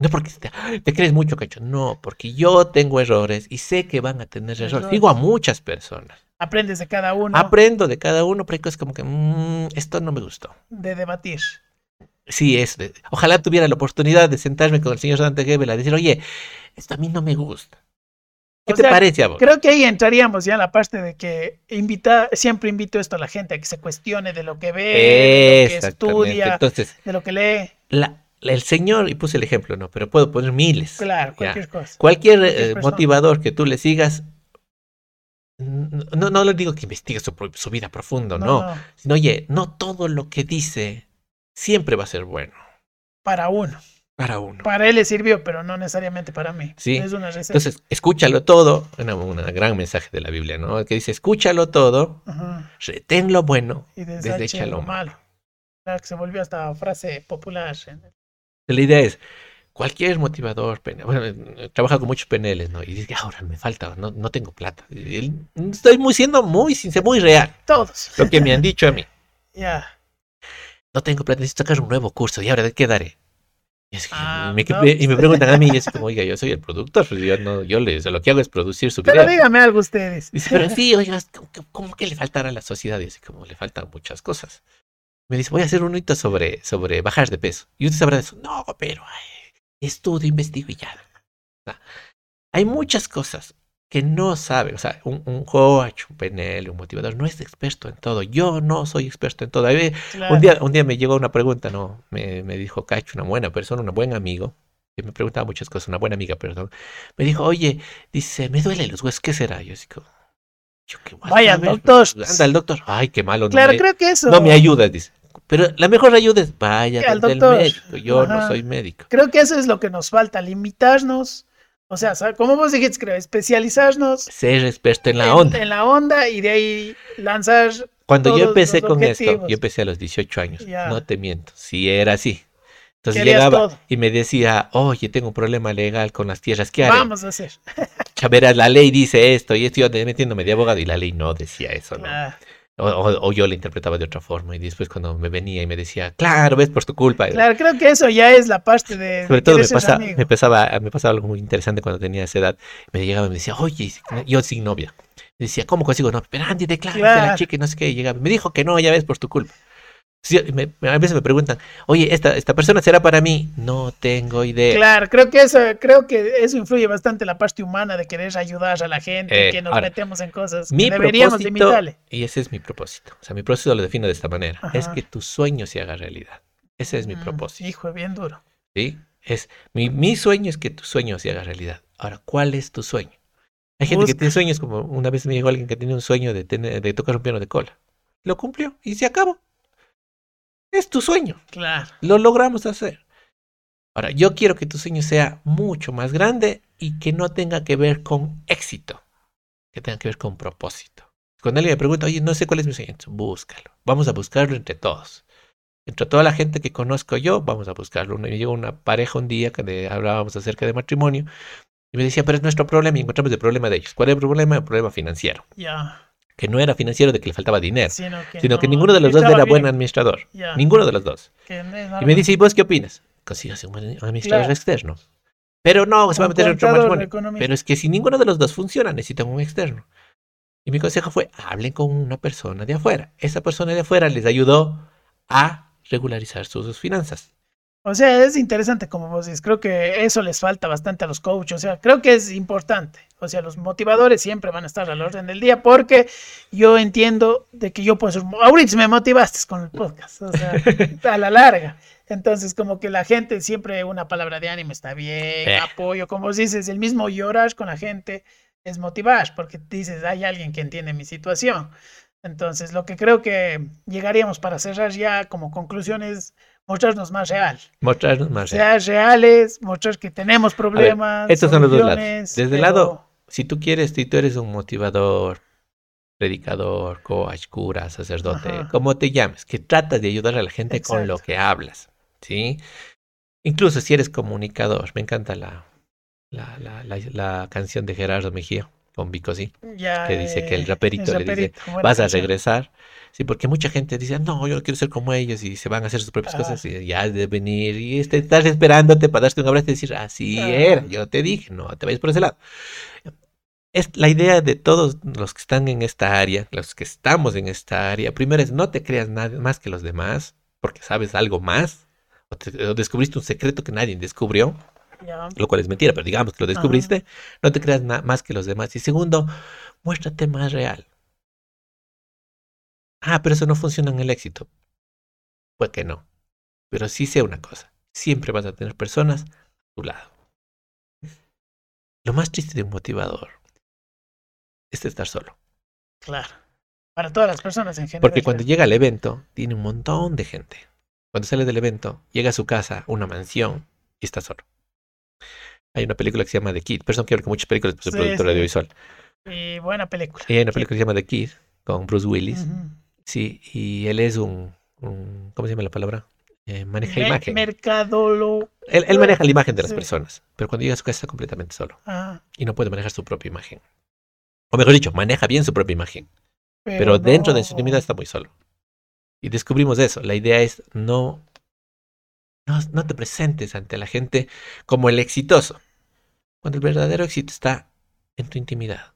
No porque te, te crees mucho, cacho. No, porque yo tengo errores y sé que van a tener errores. Errores. Digo a muchas personas. Aprendes de cada uno Aprendo de cada uno, pero cosas como que "Mm, esto no me gustó. de debatir. Sí, es. de- Ojalá tuviera la oportunidad de sentarme con el señor Dante Gebel a decir, oye, esto a mí no me gusta. ¿Qué O te sea, parece a vos? Creo que ahí entraríamos ya en la parte de que invita, siempre invito esto a la gente a que se cuestione de lo que ve, de lo que estudia, Entonces, de lo que lee. la- el señor, y puse el ejemplo, no, pero puedo poner miles. Claro, Ya. cualquier cosa. Cualquier Cualquier eh, motivador que tú le sigas, no, no le digo que investigue su, vida profundo, no, Sino, oye, no todo lo que dice siempre va a ser bueno Para uno. Para uno. Para él le sirvió, pero no necesariamente para mí. Sí. Es una receta. Entonces, escúchalo todo, una, una gran mensaje de la Biblia, ¿no? Que dice, escúchalo todo, Ajá. retén lo bueno, Y desecha lo lo malo. Claro que se volvió hasta frase popular. La idea es, cualquier motivador, bueno, trabaja con muchos PNLs, ¿no? Y dice, ahora me falta, no, no tengo plata. Y estoy muy siendo muy sincero, muy real, Todos. lo que me han dicho a mí. (laughs) Ya. No tengo plata, necesito sacar un nuevo curso, ¿y ahora de qué daré? Y, es que Ah, me, no, y me pues. preguntan a mí, y es como, oiga, yo soy el productor, pues yo, no, yo les, lo que hago es producir su Pero video. dígame algo ustedes. Dice, pero (laughs) sí, oiga, ¿cómo, que- le faltará a la sociedad? Y así como le faltan muchas cosas. Me dice, voy a hacer un hito sobre, sobre bajar de peso. Y usted sabrá de eso. No, pero ay, estudio, investigo y ya. O sea, hay muchas cosas que no sabe. O sea, un, un coach, un PNL, un motivador, no es experto en todo. Yo no soy experto en todo. Ahí, Claro. un, día, un día me llegó una pregunta, ¿no? Me, me dijo Cacho, una buena persona, un buen amigo. que me preguntaba muchas cosas, una buena amiga, perdón, me dijo, oye, dice, me duele los huesos, ¿qué será? Yo como, yo qué a Vaya, doctor. Anda, el doctor, ay, qué malo. Claro, creo que eso. no me ayudas, dice. Pero la mejor ayuda es vaya Al doctor. médico. Yo no soy médico. Creo que eso es lo que nos falta, limitarnos. O sea, sa- como vos dijiste, creo, especializarnos Ser experto en la en, onda. en la onda y de ahí lanzar. Cuando yo todos empecé los con esto, objetivos. yo empecé a los 18 años. Ya. No te miento, sí era así. Entonces llegaba todo. y me decía, oye, tengo un problema legal con las tierras. ¿Qué haré? Vamos a hacer. Ya verás, la ley dice esto y esto, yo metiéndome de abogado y la ley no decía eso, ¿no? Ah, O, o- o yo la interpretaba de otra forma y después cuando me venía y me decía, claro, ves por tu culpa. claro, creo que eso ya es la parte de. (laughs) Sobre todo me, pasa, me, pasaba, me pasaba algo muy interesante cuando tenía esa edad. Me llegaba y me decía, oye, yo sin novia. Me decía, ¿cómo consigo novia? Pero Andy, declárate a la Claro. chica y no sé qué. Y llegaba, me dijo que no, ya ves, por tu culpa. Sí, me- me- a veces me preguntan, oye, ¿esta, ¿esta persona será para mí? No tengo idea. Claro, creo que eso, creo que eso influye bastante en la parte humana de querer ayudar a la gente, Eh, que nos ahora, metemos en cosas. Mi que deberíamos propósito, limitarle. y ese es mi propósito. O sea, mi propósito lo defino de esta manera. Es que tu sueño se haga realidad. Ese es mi Mm, propósito. Hijo, bien duro. ¿sí? Es, mi, mi sueño es que tu sueño se haga realidad. Ahora, ¿cuál es tu sueño? Hay gente que tiene sueños, como una vez me llegó alguien que tenía un sueño de, tener, de tocar un piano de cola. Lo cumplió y se acabó. Es tu sueño. Claro. Lo logramos hacer. Ahora, yo quiero que tu sueño sea mucho más grande y que no tenga que ver con éxito, que tenga que ver con propósito. Cuando alguien me pregunta, oye, no sé cuál es mi sueño, búscalo. Vamos a buscarlo entre todos. Entre toda la gente que conozco yo, vamos a buscarlo. Me llegó una pareja un día que hablábamos acerca de matrimonio y me decía, pero es nuestro problema y encontramos el problema de ellos. ¿Cuál es el problema? El problema financiero. Ya. Que no era financiero de que le faltaba dinero, Sino que, sino que no ninguno de los dos era bien. buen administrador. Ya. Ninguno de los dos. Y me dice, ¿y vos qué opinas? Consígase un buen administrador Claro. externo. Pero no, se va a meter en otro matrimonio. Pero es que si ninguno de los dos funciona, necesitan un externo. Y mi consejo fue, hablen con una persona de afuera. Esa persona de afuera les ayudó a regularizar sus finanzas. O sea, es interesante como vos dices. Creo que eso les falta bastante a los coaches. O sea, creo que es importante. O sea, los motivadores siempre van a estar al orden del día porque yo entiendo de que yo puedo ser... Ahorita me motivaste con el podcast. O sea, (laughs) a la larga. Entonces, como que la gente siempre una palabra de ánimo está bien, Eh. apoyo, como vos dices, el mismo llorar con la gente es motivar, porque dices, hay alguien que entiende mi situación. Entonces, lo que creo que llegaríamos para cerrar ya como conclusión es mostrarnos más real. Mostrarnos más. real. Ser reales, mostrar que tenemos problemas. estos son los dos lados. Desde el lado- Si tú quieres, si tú eres un motivador, predicador, coach, cura, sacerdote, Ajá. como te llames, que tratas de ayudar a la gente con lo que hablas, ¿sí? Incluso si eres comunicador, me encanta la, la, la, la, la canción de Gerardo Mejía con Vico, sí, ya, que dice que el eh, raperito le dice, raperito, vas a regresar. Sí, porque mucha gente dice, no, yo quiero ser como ellos y se van a hacer sus propias Ajá. cosas y ya has de venir y estás esperándote para darte un abrazo y decir, así Ajá. era, yo te dije, no te vayas por ese lado. Es la idea de todos los que están en esta área, los que estamos en esta área, primero es no te creas nada más que los demás, porque sabes algo más, o, te- o descubriste un secreto que nadie descubrió, Lo cual es mentira, pero digamos que lo descubriste, no te creas más que los demás. Y segundo, muéstrate más real. Ah, pero eso no funciona en el éxito. Pues que no. Pero sí sé una cosa, siempre vas a tener personas a tu lado. Lo más triste de un motivador es estar solo. claro. Para todas las personas en general. Porque cuando llega al evento, tiene un montón de gente. Cuando sale del evento, llega a su casa, una mansión, y está solo. Hay una película que se llama The Kid. Perdón que hablo con muchas películas, pues soy Sí, productor sí. audiovisual. Y buena película. Y hay una película que se llama The Kid, con Bruce Willis. Sí, y él es un, un- ¿cómo se llama la palabra? Eh, maneja Me- imagen. Mercadolo. Él, él maneja la imagen de las Sí. personas, pero cuando llega a su casa está completamente solo Ah, y no puede manejar su propia imagen. O mejor dicho, maneja bien su propia imagen, pero, dentro de su intimidad está muy solo. Y descubrimos eso. La idea es no, no, no te presentes ante la gente como el exitoso, cuando el verdadero éxito está en tu intimidad.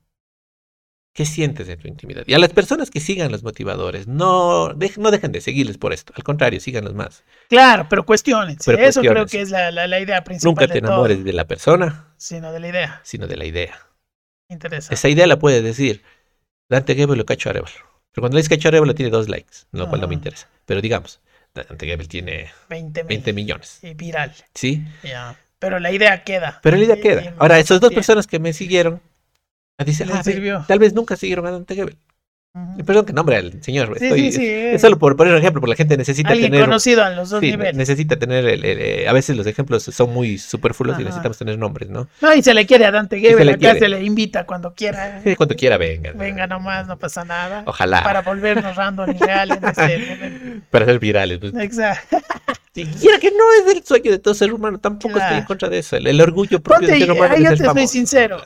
¿Qué sientes en tu intimidad? Y a las personas que sigan los motivadores, no, no dejen de seguirles por esto. Al contrario, síganlos más. Claro, pero cuestiones. Pero Eso creo que es la, la, la idea principal. Nunca de te todo, enamores de la persona, Sino de la idea. sino de la idea. Interesante. Esa idea la puede decir Dante Gebel o Cacho Arevalo. Pero cuando le dice Cacho Arevalo tiene dos likes, lo cual no me Ajá. interesa. Pero digamos, Dante Gebel tiene 20 mil. 20 millones, Y viral. ¿sí? Ya. Pero la idea queda. Pero la idea Y- queda. y Ahora, esas dos personas que me siguieron, dicen, ah, ve, sirvió. tal vez nunca siguieron a Dante Gebel. Ujú. Y Perdón que nombre al señor. Sí, estoy- sí, sí, Es eh. solo por poner un ejemplo, porque la gente necesita Alguien tener... conocido a los dos niveles. necesita tener... el- el- eh, a veces los ejemplos son muy superfluos y Ajá. necesitamos tener nombres, ¿no? No, y se le quiere a Dante se Gebel, le acá quiere. se le invita cuando quiera. (laughs) Cuando quiera venga. Venga nomás, no pasa nada. Ojalá. Para volvernos random y real en este. Para ser virales. pues. Exacto. (laughs) Siquiera que no es el sueño de todo ser humano, tampoco estoy en Claro. contra de eso. El, el orgullo propio Ponte, del ser humano es yo te soy sincero.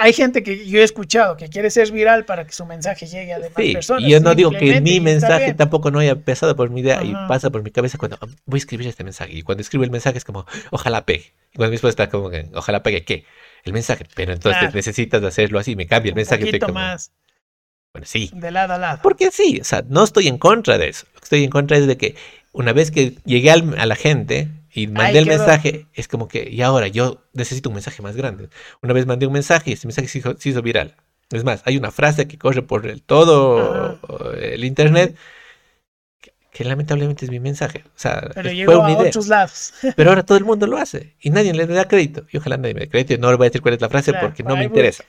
Hay gente que yo he escuchado que quiere ser viral para que su mensaje llegue a demás Sí, personas. y yo no digo que mi y mensaje tampoco no haya pasado por mi idea y pasa por mi cabeza cuando "Ah, voy a escribir este mensaje. Y cuando escribo el mensaje es como, ojalá pegue. Y cuando mi esposa está como que, ojalá pegue, ¿qué? El mensaje. Pero entonces Claro. necesitas hacerlo así, me cambia el Un mensaje. poquito como, más Bueno, sí. de lado a lado. Porque sí, o sea, no estoy en contra de eso. Lo que estoy en contra es de que una vez que llegué al- a la gente y mandé el quedó. mensaje, es como que, y ahora yo necesito un mensaje más grande. Una vez mandé un mensaje y ese mensaje se hizo, se hizo viral. Es más, hay una frase que corre por el, todo el internet que, que lamentablemente es mi mensaje. O sea, Pero llegó fue una a idea. otros lados. (laughs) Pero ahora todo el mundo lo hace y nadie le da crédito. Y ojalá nadie me dé crédito. No le voy a decir cuál es la frase Claro, porque no me interesa.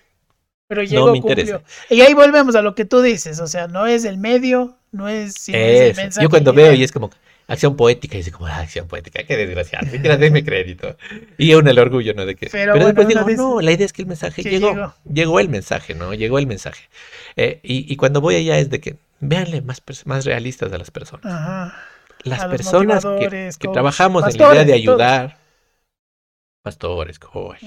Pero llegó, me interesa. cumplió. Y ahí volvemos a lo que tú dices. O sea, no es el medio, no es, es el mensaje. Yo cuando veo y es como acción poética, y dice como, ah, acción poética, qué desgraciado, mentira, denme crédito. Y aún el orgullo, ¿no? De que... Pero Pero, después digo, no, la idea es que el mensaje que llegó, llegó. llegó. el mensaje, ¿no? Llegó el mensaje. Eh, y, y cuando voy allá es de que, véanle más, más realistas a las personas. Ajá. Las a personas que, trabajamos en la idea de todos. ayudar, pastores, coach,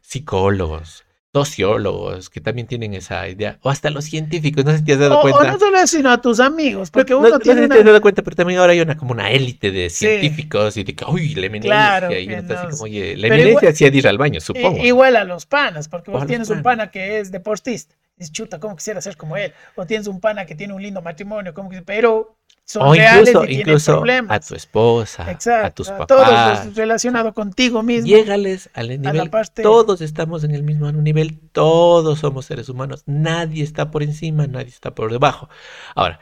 psicólogos, sociólogos, que también tienen esa idea, o hasta los científicos, no sé si te has dado O, o cuenta. no solo eso, sino a tus amigos. Porque No- uno no sé tiene si una... te has dado cuenta, pero también ahora hay una como una élite de Sí. científicos y de que, uy, la eminencia. Claro, y uno está así como, oye, la Pero eminencia igual- sí ha de ir al baño, supongo. Igual a los panas, porque O vos tienes un pana que es deportista. Dices, chuta, ¿cómo quisiera ser como él? O tienes un pana que tiene un lindo matrimonio, ¿cómo pero son o reales incluso, y tienen incluso a problemas. tu esposa, Exacto, a tus a papás. todos los relacionados contigo mismo. Llégales al nivel. parte- Todos estamos en el mismo nivel, todos somos seres humanos. Nadie está por encima, nadie está por debajo. Ahora,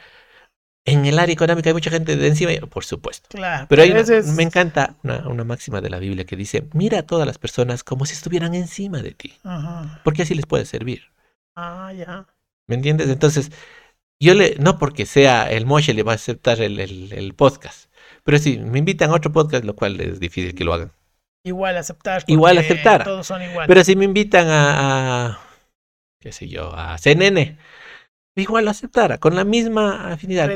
en el área económica hay mucha gente de encima, por supuesto. Claro, Pero hay una- ese es- me encanta una, una máxima de la Biblia que dice, mira a todas las personas como si estuvieran encima de ti, Ajá. porque así les puede servir. Ah, ya. ¿Me entiendes? Entonces, yo le, no porque sea el Moshe le va a aceptar el, el- el podcast, pero si me invitan a otro podcast, lo cual es difícil que lo hagan. Igual aceptar. Igual aceptar. Todos son iguales. Pero si me invitan a, a, qué sé yo, a CNN, igual lo aceptara, con la misma afinidad.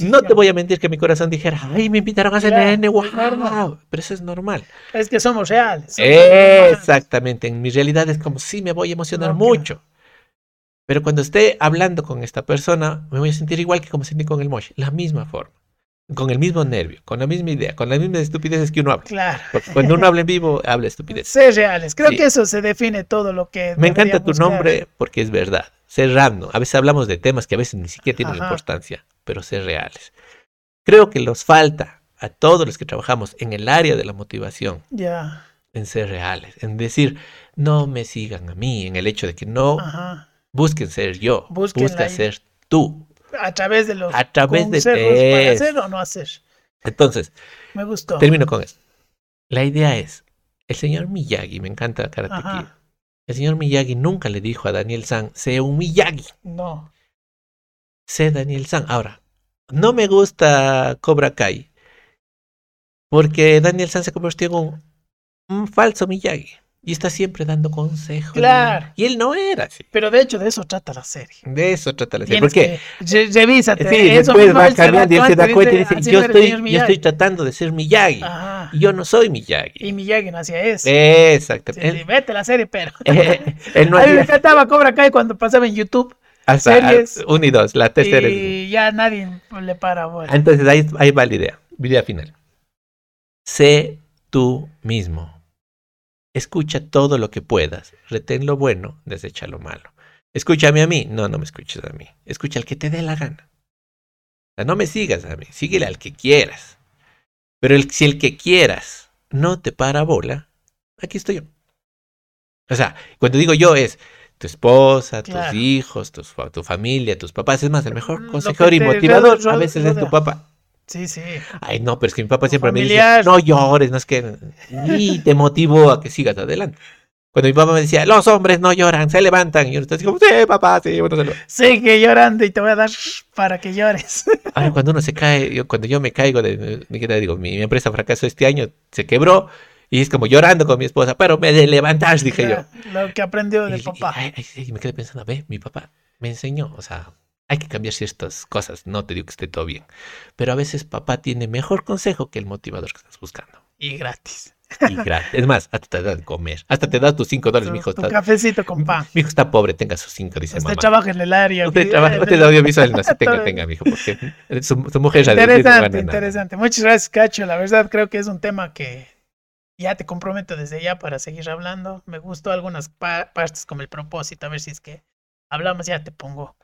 No te voy a mentir que mi corazón dijera, ay, me invitaron a CNN, wow, pero eso es normal. Es que somos reales. somos humanos. Exactamente, en mi realidad es como sí me voy a emocionar No, mucho. Pero cuando esté hablando con esta persona, me voy a sentir igual que como sentí con el Mosh, la misma forma, con el mismo nervio, con la misma idea, con las mismas estupideces que uno habla. Claro. Porque cuando uno habla en vivo, habla estupidez. Ser reales. Creo Sí. que eso se define todo lo que. Me encanta tu deberíamos nombre porque es verdad. Ser random. A veces hablamos de temas que a veces ni siquiera tienen Ajá. importancia, pero ser reales. Creo que nos falta a todos los que trabajamos en el área de la motivación Ya. en ser reales, en decir, no me sigan a mí, en el hecho de que no Ajá. Busquen ser yo, Busquen busca ser tú. A través de los A través de para eso. hacer o no hacer. Entonces, Me gustó. termino con esto. La idea es, el señor Miyagi, me encanta Karate. Kid. El señor Miyagi nunca le dijo a Daniel San, sé un Miyagi. No. sé Daniel San. Ahora, no me gusta Cobra Kai porque Daniel San se convirtió en un, un falso Miyagi y está siempre dando consejos. Claro. Y él no era así. Pero de hecho, de eso trata la serie. De eso trata la serie. Porque que- re- revísate. sí, eso después va cambiando y él se da cuenta y dice, yo estoy, yo Miyagi". estoy tratando de ser Miyagi. Y yo no soy Miyagi. Y Miyagi no hacía eso. Exactamente. Sí, vete la serie, pero. (laughs) Él, (laughs) no a mí me encantaba Cobra Kai cuando pasaba en YouTube. hasta series. uno y dos, la tercera. Y ya nadie le para bola. Entonces ahí, ahí va la idea. Idea final. Sé tú mismo. Escucha todo lo que puedas. Retén lo bueno, desecha lo malo. Escúchame a mí. No, no me escuches a mí. Escucha al que te dé la gana. O sea, no me sigas a mí. Síguele al que quieras. Pero el- si el que quieras no te para bola, aquí estoy yo. O sea, cuando digo yo es tu esposa, tus Claro. hijos, tus fa- tu familia, tus papás. Es más, el mejor Lo consejero y motivador a veces es tu papá. Sí, sí. Ay, no, pero es que mi papá siempre me familiar. dice, no llores, no es que ni te motivo a que sigas adelante. Cuando mi papá me decía, los hombres no lloran, se levantan. Y yo estaba como, sí, papá, sí, bueno, se lo-". Sigue llorando y te voy a dar para que llores. (laughs) Ahora, cuando uno se cae, yo, cuando yo me caigo de, mi, ¿qué te digo, mi, mi empresa fracasó este año, se quebró, y es como llorando con mi esposa, pero me de levantar, dije yo. Lo que aprendió Y- del y- papá. ay, ay, sí, y me quedé pensando, ve, mi papá me enseñó, o sea, hay que cambiar ciertas cosas, no te digo que esté todo bien, pero a veces papá tiene mejor consejo que el motivador que estás buscando. Y gratis. Y gratis. Es más, hasta te da de comer, hasta te da tus cinco dólares, Tu, mi hijo tu está, cafecito con pan. mi hijo está pobre, tenga sus cinco, dice Usted mamá. trabaja en el área. Usted trabaja, usted audiovisual, no se (laughs) tenga, tenga, mi hijo, porque su, su mujer Interesante, interesante. Muchas gracias, Cacho. La verdad creo que es un tema que ya te comprometo desde ya para seguir hablando. Me gustó algunas pa- partes como el propósito, a ver si es que hablamos, ya te pongo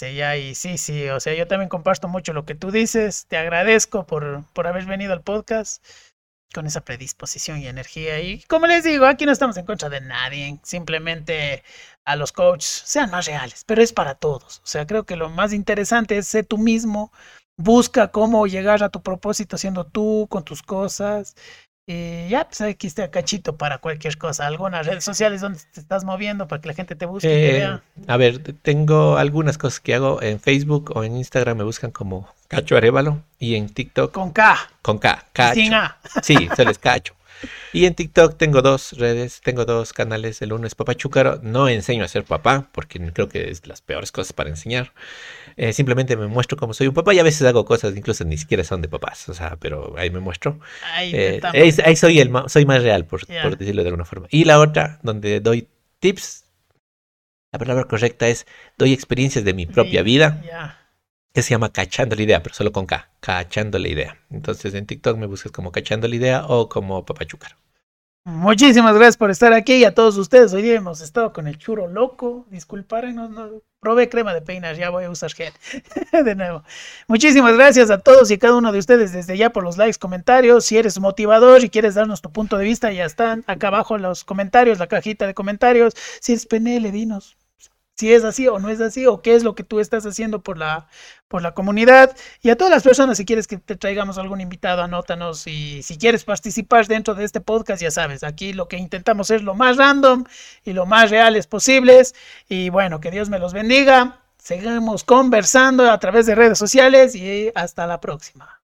Y sí, sí, o sea, yo también comparto mucho lo que tú dices. Te agradezco por, por haber venido al podcast con esa predisposición y energía. Y como les digo, aquí no estamos en contra de nadie. Simplemente a los coaches sean más reales, pero es para todos. O sea, creo que lo más interesante es ser tú mismo. Busca cómo llegar a tu propósito siendo tú, con tus cosas. Y ya, pues aquí está Cachito para cualquier cosa. Algunas redes sociales donde te estás moviendo para que la gente te busque y te Eh, vea. a ver, te- tengo algunas cosas que hago en Facebook o en Instagram, me buscan como Cacho Arevalo y en TikTok Con K, con K, Cacho. sin A. Sí, se les cacho. Y en TikTok tengo dos redes, tengo dos canales. El uno es Papá Chúcaro. No enseño a ser papá, porque creo que es las peores cosas para enseñar. Eh, simplemente me muestro como soy un papá y a veces hago cosas, incluso ni siquiera son de papás. O sea, pero ahí me muestro. Ahí Eh, ahí, soy el soy más real, por, por decirlo de alguna forma. Y la otra, donde doy tips. La palabra correcta es doy experiencias de mi propia vida Ya. Que se llama Cachando la Idea, pero solo con K, Cachando la Idea. Entonces en TikTok me buscas como Cachando la Idea o como Papachúcaro. Muchísimas gracias por estar aquí y a todos ustedes. Hoy día hemos estado con el churo loco. Disculpárenos, no, probé crema de peinar, ya voy a usar gel (laughs) de nuevo. Muchísimas gracias a todos y a cada uno de ustedes desde ya por los likes, comentarios. Si eres motivador y quieres darnos tu punto de vista, ya están acá abajo los comentarios, la cajita de comentarios. Si eres PNL, dinos si es así o no es así o qué es lo que tú estás haciendo por la por la comunidad. Y a todas las personas si quieres que te traigamos algún invitado anótanos y si quieres participar dentro de este podcast ya sabes aquí lo que intentamos es lo más random y lo más reales posibles. Y bueno que Dios me los bendiga. Seguimos conversando a través de redes sociales y hasta la próxima